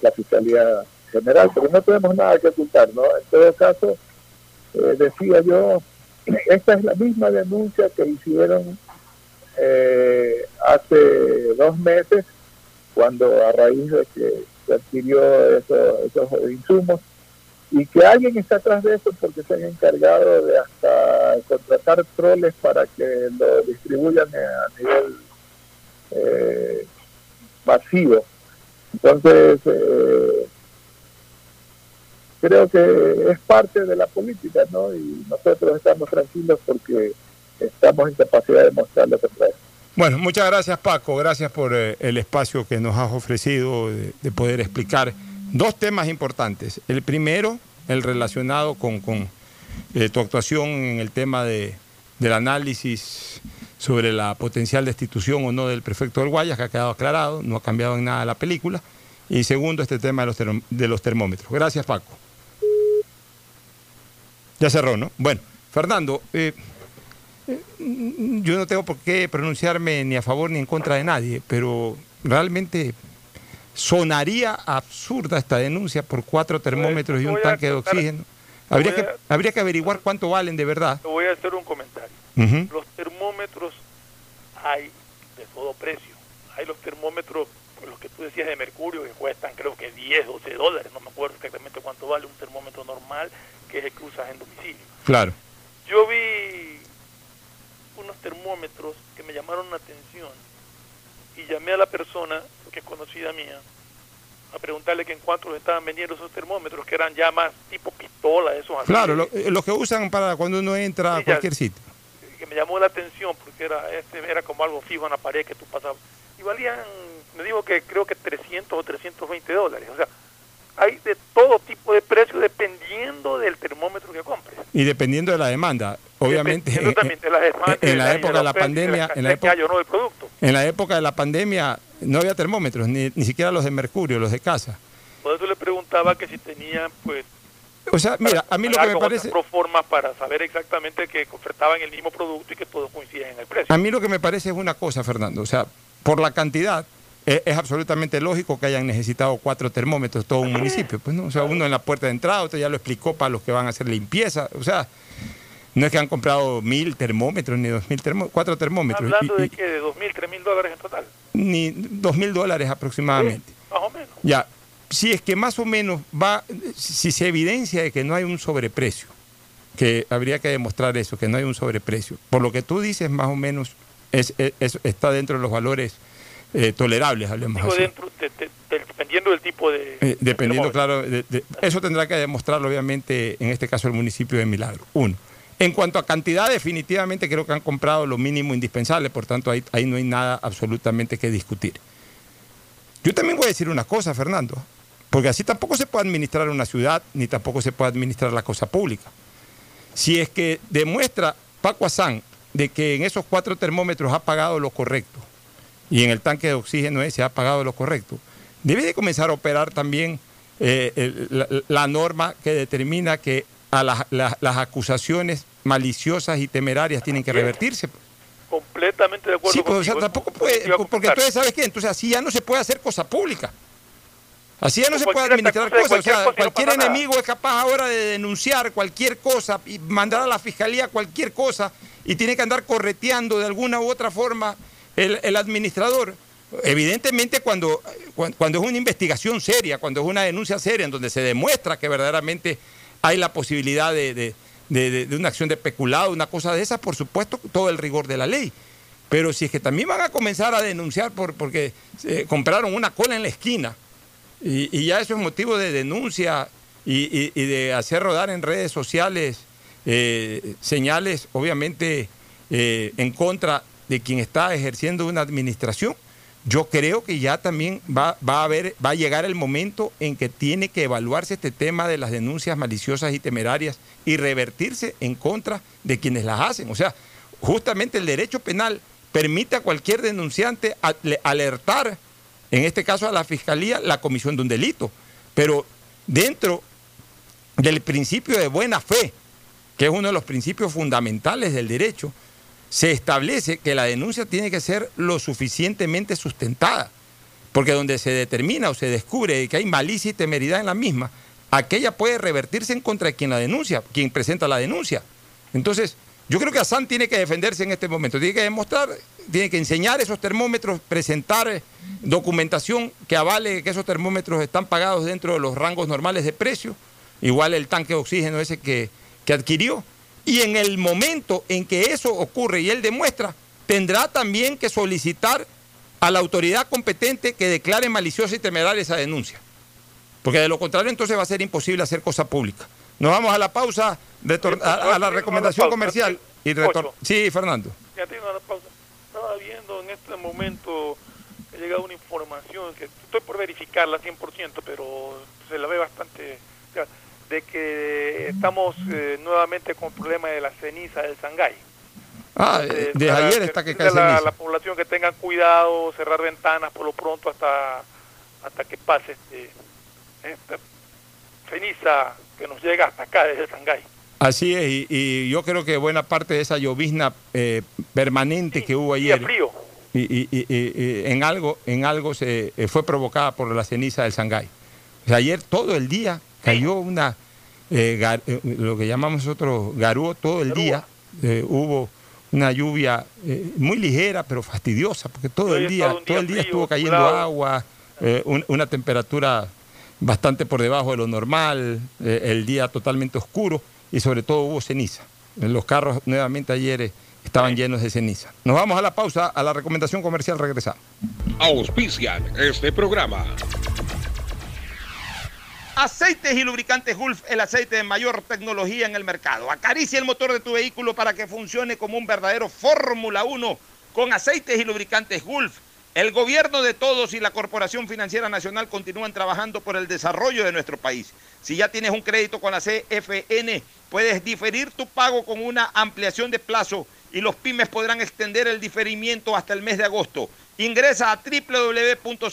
la Fiscalía General, pero no tenemos nada que ocultar, ¿no? En todo caso, eh, decía yo, esta es la misma denuncia que hicieron eh, hace dos meses, cuando a raíz de que se adquirió eso- esos insumos, y que alguien está atrás de eso porque se han encargado de hasta contratar troles para que lo distribuyan a nivel eh, masivo. Entonces, eh, creo que es parte de la política, ¿no? Y nosotros estamos tranquilos porque estamos en capacidad de mostrar lo contrario. Bueno, muchas gracias Paco, gracias por eh, el espacio que nos has ofrecido de, de poder explicar dos temas importantes. El primero, el relacionado con, con, eh, tu actuación en el tema de, del análisis sobre la potencial destitución o no del prefecto del Guayas, que ha quedado aclarado, no ha cambiado en nada la película. Y segundo, este tema de los, term- de los termómetros. Gracias Paco. Ya cerró, ¿no? Bueno, Fernando, eh, Mm, yo no tengo por qué pronunciarme ni a favor ni en contra de nadie, pero realmente sonaría absurda esta denuncia por cuatro termómetros y un tanque de oxígeno. Habría que, habría que averiguar cuánto valen de verdad. Te voy a hacer un comentario. Los termómetros hay de todo precio. Hay los termómetros, los que tú decías de mercurio, que cuestan creo que 10, 12 dólares. No me acuerdo exactamente cuánto vale un termómetro normal que es que usas en domicilio. Claro. Yo vi unos termómetros que me llamaron la atención y llamé a la persona, que es conocida mía, a preguntarle que en cuánto estaban vendiendo esos termómetros, que eran ya más tipo pistola, esos así. Claro, lo- eh, los que usan para cuando uno entra a ya. cualquier sitio. Que me llamó la atención porque era este era como algo fijo en la pared que tú pasabas y valían me dijo que creo que 300 o 320 dólares o sea hay de todo tipo de precios dependiendo del termómetro que compres Y dependiendo de la demanda, obviamente. Dependiendo también de la demanda, en la época de la pandemia, de en la época, no del producto en la época de la pandemia no había termómetros, ni, ni siquiera los de mercurio, los de casa. por eso le preguntaba que si tenían pues O sea, mira, a mí lo que me parece, proformas para saber exactamente que ofertaban el mismo producto y que todos coinciden en el precio a mí lo que me parece es una cosa, Fernando. O sea, por la cantidad, es, es absolutamente lógico que hayan necesitado cuatro termómetros todo un municipio. Pues no, o sea, uno en la puerta de entrada, otro ya lo explicó para los que van a hacer limpieza. O sea, no es que han comprado mil termómetros ni dos mil termómetros, cuatro termómetros. hablando y- de que de dos mil tres mil dólares en total ni dos mil dólares aproximadamente. más o menos Ya, si es que más o menos va, si se evidencia de que no hay un sobreprecio, que habría que demostrar eso, que no hay un sobreprecio. Por lo que tú dices, más o menos, es, es- es- está dentro de los valores eh, tolerables, hablemos así. dentro de- de- del- dependiendo del tipo de... Eh, dependiendo, claro, eso tendrá que demostrarlo, obviamente, en este caso el municipio de Milagro. Uno. En cuanto a cantidad, definitivamente creo que han comprado lo mínimo indispensable, por tanto ahí, ahí no hay nada absolutamente que discutir. Yo también voy a decir una cosa, Fernando, porque así tampoco se puede administrar una ciudad, ni tampoco se puede administrar la cosa pública. Si es que demuestra Paco Azán de que en esos cuatro termómetros ha pagado lo correcto y en el tanque de oxígeno ese ha pagado lo correcto, debe de comenzar a operar también eh, el- la, la norma que determina que a las, acusaciones maliciosas y temerarias tienen que revertirse. Completamente de acuerdo Sí, pues, o sea, tampoco puede, porque entonces, ¿sabes qué? Entonces así ya no se puede hacer cosa pública. Así ya no se puede administrar cosas. O sea, cualquier no nada. enemigo es capaz ahora de denunciar cualquier cosa y mandar a la fiscalía cualquier cosa y tiene que andar correteando de alguna u otra forma el, el administrador. Evidentemente cuando, cuan- cuando es una investigación seria, cuando es una denuncia seria en donde se demuestra que verdaderamente hay la posibilidad de, de- de- de- de una acción de peculado, una cosa de esas, por supuesto, todo el rigor de la ley. Pero si es que también van a comenzar a denunciar por, porque eh, compraron una cola en la esquina y, ya eso es motivo de denuncia y de hacer rodar en redes sociales eh, señales, obviamente, eh, en contra de quien está ejerciendo una administración, yo creo que ya también va, va, a haber, va a llegar el momento en que tiene que evaluarse este tema de las denuncias maliciosas y temerarias y revertirse en contra de quienes las hacen. O sea, justamente el derecho penal permite a cualquier denunciante alertar, en este caso a la fiscalía, la comisión de un delito. Pero dentro del principio de buena fe, que es uno de los principios fundamentales del derecho, se establece que la denuncia tiene que ser lo suficientemente sustentada, porque donde se determina o se descubre que hay malicia y temeridad en la misma, aquella puede revertirse en contra de quien la denuncia, quien presenta la denuncia. Entonces, yo creo que Assan tiene que defenderse en este momento, tiene que demostrar, tiene que enseñar esos termómetros, presentar documentación que avale que esos termómetros están pagados dentro de los rangos normales de precio, igual el tanque de oxígeno ese que, que adquirió. Y en el momento en que eso ocurre y él demuestra, tendrá también que solicitar a la autoridad competente que declare maliciosa y temeraria esa denuncia. Porque de lo contrario entonces va a ser imposible hacer cosa pública. Nos vamos a la pausa, a, la recomendación comercial. Y sí, Fernando. Ya tengo la pausa. En este momento, ha llegado una información que estoy por verificarla 100%, pero se la ve bastante... de que estamos eh, nuevamente con el problema de la ceniza del Sangay. Ah, eh, desde ayer está que cae la, la población que tengan cuidado, cerrar ventanas por lo pronto hasta hasta que pase este, esta ceniza que nos llega hasta acá desde Sangay. Así es, y, yo creo que buena parte de esa llovizna eh, permanente que hubo ayer frío. Y, en algo, en algo se eh, fue provocada por la ceniza del Sangay. ayer todo el día cayó una, eh, lo que llamamos nosotros garúo, todo el día hubo una lluvia muy ligera pero fastidiosa, porque todo el día, todo el día estuvo cayendo agua, una temperatura bastante por debajo de lo normal, eh, el día totalmente oscuro y sobre todo hubo ceniza. Los carros nuevamente ayer eh, estaban llenos de ceniza. Nos vamos a la pausa, a la recomendación comercial, regresamos. Auspician este programa. Aceites y lubricantes Gulf, el aceite de mayor tecnología en el mercado. Acaricia el motor de tu vehículo para que funcione como un verdadero Fórmula 1 con aceites y lubricantes Gulf el gobierno de todos y la Corporación Financiera Nacional continúan trabajando por el desarrollo de nuestro país. Si ya tienes un crédito con la CFN, puedes diferir tu pago con una ampliación de plazo y los pymes podrán extender el diferimiento hasta el mes de agosto. Ingresa a www.cfn.fin.es.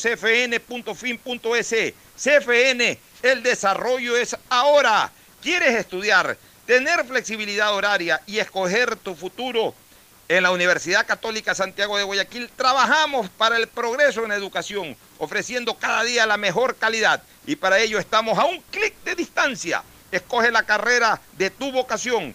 CFN, el desarrollo es ahora. ¿Quieres estudiar, tener flexibilidad horaria y escoger tu futuro? En la Universidad Católica Santiago de Guayaquil trabajamos para el progreso en educación, ofreciendo cada día la mejor calidad y para ello estamos a un clic de distancia. Escoge la carrera de tu vocación.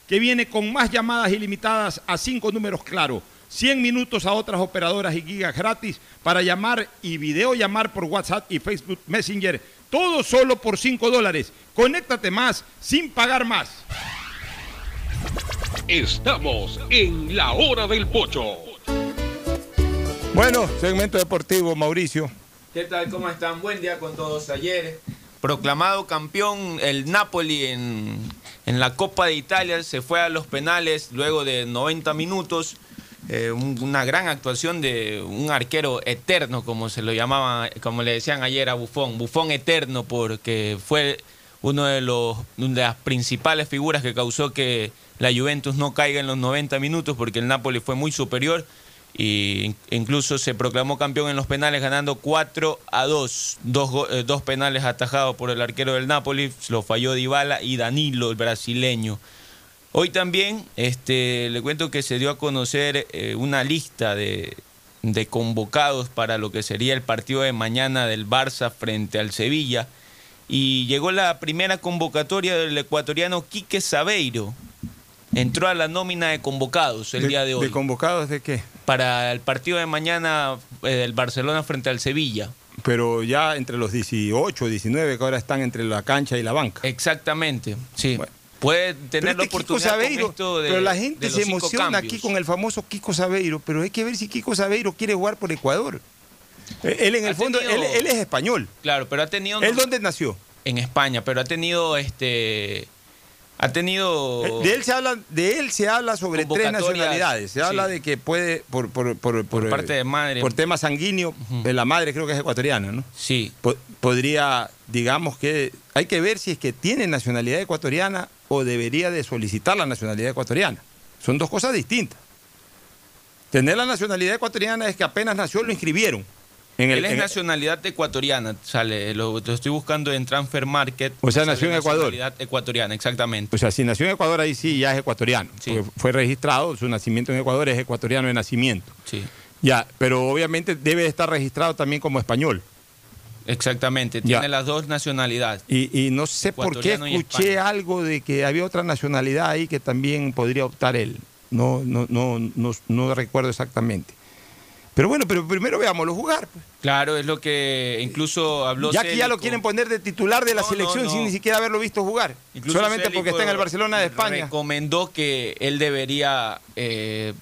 que viene con más llamadas ilimitadas a 5 números claro, 100 minutos a otras operadoras y gigas gratis para llamar y videollamar por WhatsApp y Facebook Messenger. Todo solo por 5 dólares. Conéctate más sin pagar más. Estamos en la hora del pocho. Bueno, segmento deportivo, Mauricio. ¿Qué tal? ¿Cómo están? Buen día con todos. Ayer, proclamado campeón el Napoli en, la Copa de Italia, se fue a los penales luego de 90 minutos. Eh, una gran actuación de un arquero eterno, como se lo llamaba, como le decían ayer a Buffon, Buffon eterno, porque fue uno de los una de las principales figuras que causó que la Juventus no caiga en los 90 minutos, porque el Napoli fue muy superior y incluso se proclamó campeón en los penales ganando 4 a 2, eh, dos, penales atajados por el arquero del Napoli, lo falló Dybala y Danilo, el brasileño. Hoy también este, le cuento que se dio a conocer eh, una lista de, de convocados para lo que sería el partido de mañana del Barça frente al Sevilla. Y llegó la primera convocatoria del ecuatoriano Quique Sabeiro. Entró a la nómina de convocados el día de hoy. ¿De convocados de qué? Para el partido de mañana eh, del Barcelona frente al Sevilla. Pero ya entre los 18, 19 que ahora están entre la cancha y la banca. Exactamente, sí. Puede tener la este Kiko oportunidad con Sabeiro, esto de pero la gente se emociona cambios. aquí con el famoso Kiko Sabeiro, pero hay que ver si Kiko Sabeiro quiere jugar por Ecuador. Eh, Él en el Ha fondo, tenido- él, él es español. Claro, pero ha tenido... ¿Él dónde nació? En España, pero ha tenido este... Ha tenido... Eh, De él se habla, de él se habla sobre tres nacionalidades. Se sí. habla de que puede, por, por, por, por, parte de madre. por tema sanguíneo, eh, la madre creo que es ecuatoriana, ¿no? Sí. Po- podría, digamos que hay que ver si es que tiene nacionalidad ecuatoriana o debería de solicitar la nacionalidad ecuatoriana. Son dos cosas distintas. Tener la nacionalidad ecuatoriana es que apenas nació lo inscribieron. En el, Él es en nacionalidad ecuatoriana, sale, lo, lo estoy buscando en Transfer Market. O sea, nació en Ecuador. Nacionalidad ecuatoriana, exactamente. o sea, si nació en Ecuador, ahí sí ya es ecuatoriano. porque fue registrado, su nacimiento en Ecuador es ecuatoriano de nacimiento. Sí. Ya, pero obviamente debe estar registrado también como español. Exactamente, Ya. tiene las dos nacionalidades. Y, y no sé por qué escuché algo de que había otra nacionalidad ahí que también podría optar él. No, no, no, no, no recuerdo exactamente. Pero bueno, pero primero veámoslo jugar. pues. Claro, es lo que incluso habló Ya que ya lo quieren poner de titular de la No, selección no, sin ni siquiera haberlo visto jugar. Incluso Solamente Célico porque está en el Barcelona de España. Recomendó que él debería eh,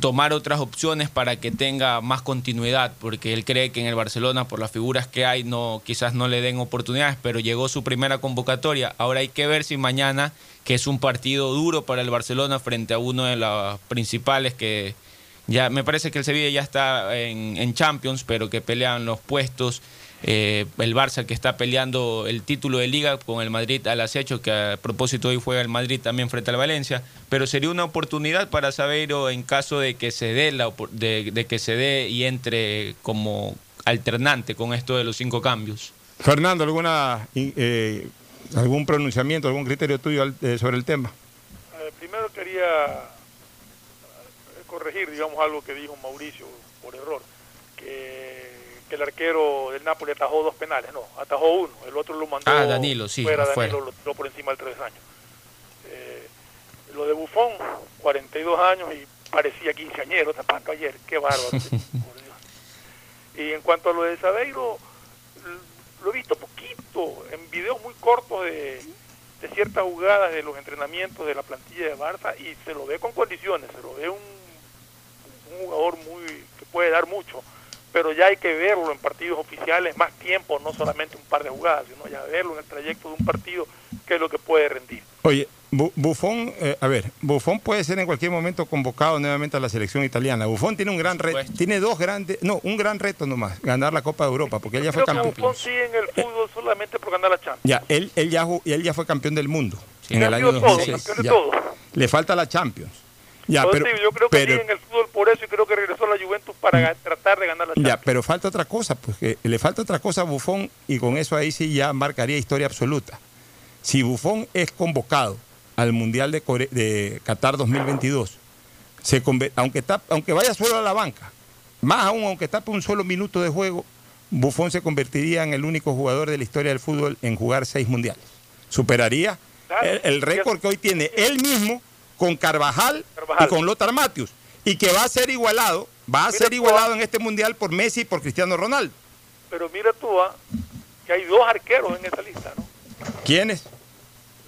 tomar otras opciones para que tenga más continuidad, porque él cree que en el Barcelona, por las figuras que hay, no, quizás no le den oportunidades, pero llegó su primera convocatoria. Ahora hay que ver si mañana, que es un partido duro para el Barcelona frente a uno de los principales que ya me parece que el Sevilla ya está en, en Champions, pero que pelean los puestos. Eh, el Barça que está peleando el título de liga con el Madrid al acecho, que a propósito hoy juega el Madrid también frente al Valencia, pero sería una oportunidad para Sabeiro en caso de que se dé la de, de que se dé y entre como alternante con esto de los cinco cambios. Fernando, ¿alguna, eh, ¿algún pronunciamiento, algún criterio tuyo al- eh, sobre el tema? Eh, primero quería corregir, digamos, algo que dijo Mauricio por error, que, que el arquero del Napoli atajó dos penales, no, atajó uno, el otro lo mandó Ah, Danilo, sí, fuera. Danilo lo tiró por encima del tres años. Eh, lo de Bufón, 42 años y parecía quinceañero tapando ayer, qué bárbaro. por Dios. Y en cuanto a lo de Sabeiro, lo he visto poquito, en videos muy cortos de, de ciertas jugadas de los entrenamientos de la plantilla de Barça y se lo ve con condiciones, se lo ve un, un jugador muy que puede dar mucho, pero ya hay que verlo en partidos oficiales más tiempo, no solamente un par de jugadas, sino ya verlo en el trayecto de un partido, que es lo que puede rendir. Oye, Bu- Buffon, eh, a ver, Buffon puede ser en cualquier momento convocado nuevamente a la selección italiana. Buffon tiene un gran reto, tiene dos grandes, no, un gran reto nomás, ganar la Copa de Europa, porque él ya fue Creo que campeón. Buffon sigue en el fútbol solamente por ganar la Champions. Ya, él, él ya él ya fue campeón del mundo en el Campeón año de todo, 2006. campeón de ya. todo. Le falta la Champions. Ya, Entonces, pero, yo creo que pero- en el fútbol por eso y creo que regresó a la Juventus para tratar de ganar la Champions. ya, pero falta otra cosa, pues que le falta otra cosa a Buffon y con eso ahí sí ya marcaría historia absoluta. Si Buffon es convocado al Mundial de, Core- de Qatar 2022, se aunque, tap- aunque vaya solo a la banca, más aún aunque tape un solo minuto de juego, Buffon se convertiría en el único jugador de la historia del fútbol en jugar seis mundiales. Superaría el, el récord que hoy tiene él mismo con Carvajal, y con Lothar Matthews. Y que va a ser igualado, va a ser igualado en este mundial por Messi y por Cristiano Ronaldo. Pero mira tú, ah, que hay dos arqueros en esta lista, ¿no? ¿Quiénes?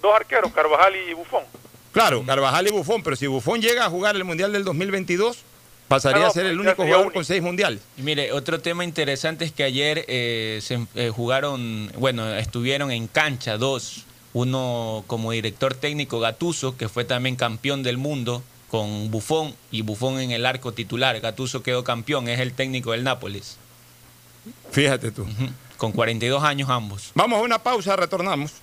Dos arqueros, Carvajal y Buffon. Claro, Carvajal y Buffon, pero si Buffon llega a jugar el mundial del 2022, pasaría Ah, no, a ser el único jugador único. con seis mundiales. Y mire, otro tema interesante es que ayer eh, se eh, jugaron, bueno, estuvieron en cancha dos, uno como director técnico Gatuso, que fue también campeón del mundo con Buffon y Buffon en el arco titular. Gatuso quedó campeón, es el técnico del Nápoles, Fíjate tú. con 42 años ambos. Vamos a una pausa, retornamos.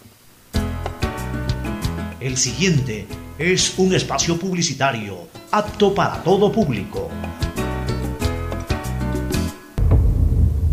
El siguiente es un espacio publicitario apto para todo público.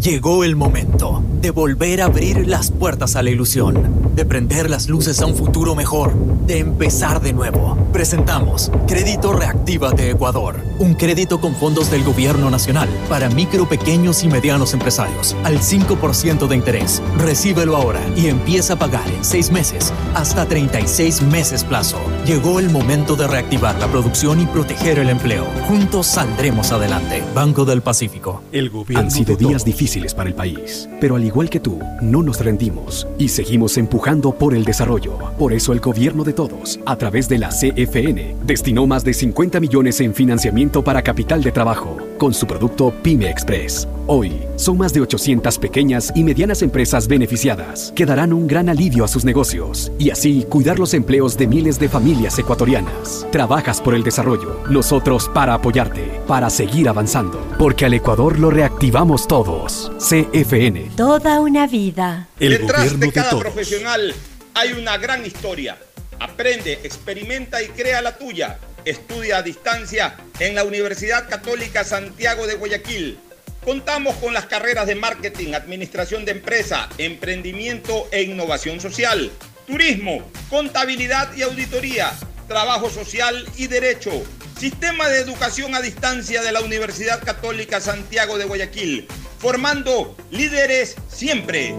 Llegó el momento de volver a abrir las puertas a la ilusión, de prender las luces a un futuro mejor, de empezar de nuevo. Presentamos Crédito Reactiva de Ecuador, un crédito con fondos del gobierno nacional para micro, pequeños y medianos empresarios, al 5% de interés. Recíbelo ahora y empieza a pagar en 6 meses, hasta 36 meses plazo. Llegó el momento de reactivar la producción y proteger el empleo. Juntos saldremos adelante. Banco del Pacífico. El gobierno Han sido días difíciles para el país, pero al igual que tú, no nos rendimos y seguimos empujando por el desarrollo. Por eso el gobierno de todos, a través de la CFN, destinó más de 50 millones en financiamiento para capital de trabajo con su producto Pyme Express. Hoy, son más de 800 pequeñas y medianas empresas beneficiadas que darán un gran alivio a sus negocios y así cuidar los empleos de miles de familias ecuatorianas. Trabajas por el desarrollo, nosotros para apoyarte, para seguir avanzando, porque al Ecuador lo reactivamos todos. CFN. Toda una vida. El Detrás de cada profesional hay una gran historia. Aprende, experimenta y crea la tuya. Estudia a distancia en la Universidad Católica Santiago de Guayaquil Contamos con las carreras de marketing, administración de empresa, emprendimiento e innovación social, turismo, contabilidad y auditoría, trabajo social y derecho. Sistema de educación a distancia de la Universidad Católica Santiago de Guayaquil, formando líderes siempre.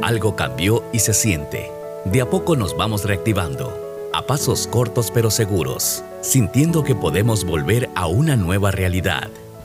Algo cambió y se siente. De a poco nos vamos reactivando, a pasos cortos pero seguros, sintiendo que podemos volver a una nueva realidad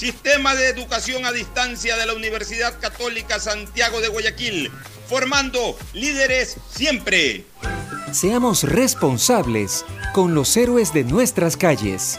Sistema de Educación a Distancia de la Universidad Católica Santiago de Guayaquil, formando líderes siempre. Seamos responsables con los héroes de nuestras calles.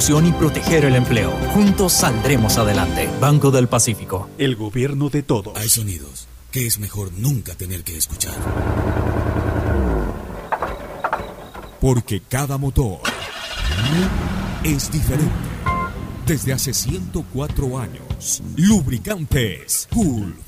y proteger el empleo. Juntos saldremos adelante. Banco del Pacífico. El gobierno de todos. Hay sonidos que es mejor nunca tener que escuchar. Porque cada motor es diferente. Desde hace 104 años, años. Lubricantes Gulf.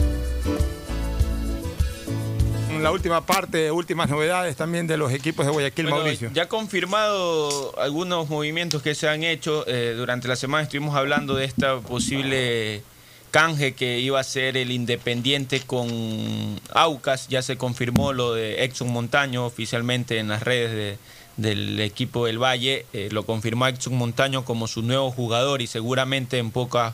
La última parte, últimas novedades también de los equipos de Guayaquil, Bueno, Mauricio. Ya confirmado algunos movimientos que se han hecho. eh, durante la semana estuvimos hablando de esta posible canje que iba a ser el Independiente con Aucas. Ya se confirmó lo de Exxon Montaño oficialmente en las redes de- del equipo del Valle. Eh, lo confirmó Exxon Montaño como su nuevo jugador y seguramente en pocas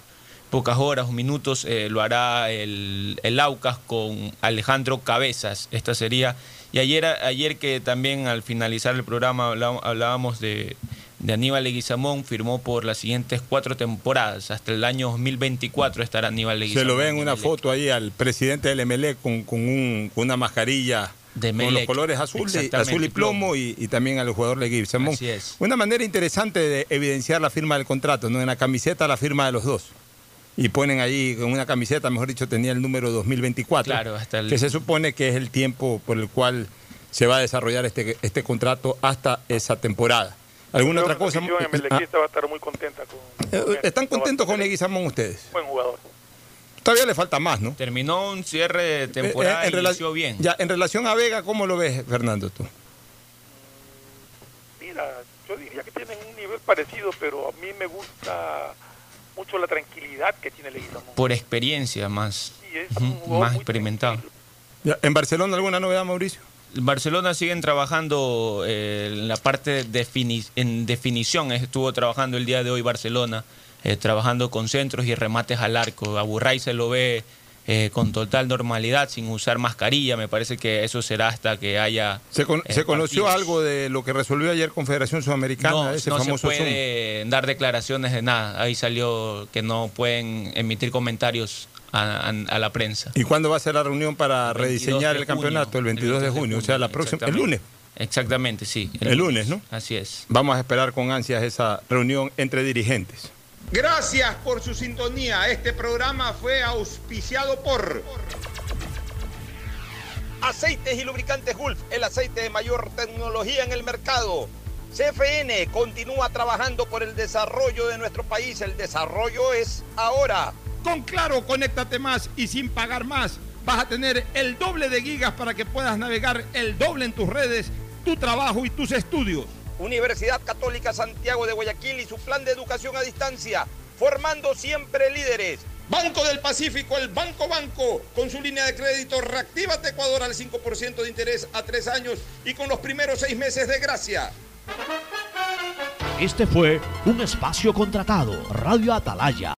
pocas horas o minutos eh, lo hará el, el Aucas con Alejandro Cabezas. Esta sería. Y ayer, ayer que también al finalizar el programa hablá- hablábamos de, de Aníbal Leguizamón, firmó por las siguientes cuatro temporadas. Hasta el año 2024 estará Aníbal Se Leguizamón. lo ve en una foto ahí al presidente del MLE con, con, un- con una mascarilla De con los colores azul y, azul y plomo y, y también al jugador Leguizamón. Así es. Una manera interesante de evidenciar la firma del contrato, ¿no? En la camiseta la firma de los dos. Y ponen ahí con una camiseta, mejor dicho, tenía el número 2024. Claro, hasta el- Que se supone que es el tiempo por el cual se va a desarrollar este, este contrato hasta esa temporada. ¿Alguna Creo otra cosa? La Ah, va a estar muy contenta con. eh, con él. ¿Están contentos con Leguizamón ustedes? Buen jugador. Todavía le falta más, ¿no? Terminó un cierre de temporada Eh, eh, y en rela- inició bien. Ya, en relación a Vega, ¿cómo lo ves, Fernando, tú? Mira, yo diría que tienen un nivel parecido, pero a mí me gusta mucho la tranquilidad que tiene Leguizamón. Por experiencia más, es ujú, un jugador más muy experimentado. Ya, ¿En Barcelona alguna novedad, Mauricio? En Barcelona siguen trabajando eh, en la parte de defini- en definición. Estuvo trabajando el día de hoy Barcelona, eh, trabajando con centros y remates al arco. A Burray se lo ve eh, con total normalidad, sin usar mascarilla. Me parece que eso será hasta que haya. ¿Se, con- eh, se conoció algo de lo que resolvió ayer Confederación Sudamericana, No, ese no se famoso Zoom? puede dar declaraciones de nada. Ahí salió que no pueden emitir comentarios a, a- a la prensa. ¿Y cuándo va a ser la reunión para 22 rediseñar el campeonato? junio, el 22 de junio, o sea, la próxima, el lunes. Exactamente, sí. El lunes, ¿no? Así es. Vamos a esperar con ansias esa reunión entre dirigentes. Gracias por su sintonía. Este programa fue auspiciado por Aceites y Lubricantes Gulf, el aceite de mayor tecnología en el mercado. CFN continúa trabajando por el desarrollo de nuestro país. El desarrollo es ahora. Con Claro, conéctate más y sin pagar más. Vas a tener el doble de gigas para que puedas navegar el doble en tus redes, tu trabajo y tus estudios. Universidad Católica Santiago de Guayaquil y su plan de educación a distancia, formando siempre líderes. Banco del Pacífico, el Banco Banco, con su línea de crédito Reactívate Ecuador al 5% de interés a tres años y con los primeros seis meses de gracia. Este fue un espacio contratado. Radio Atalaya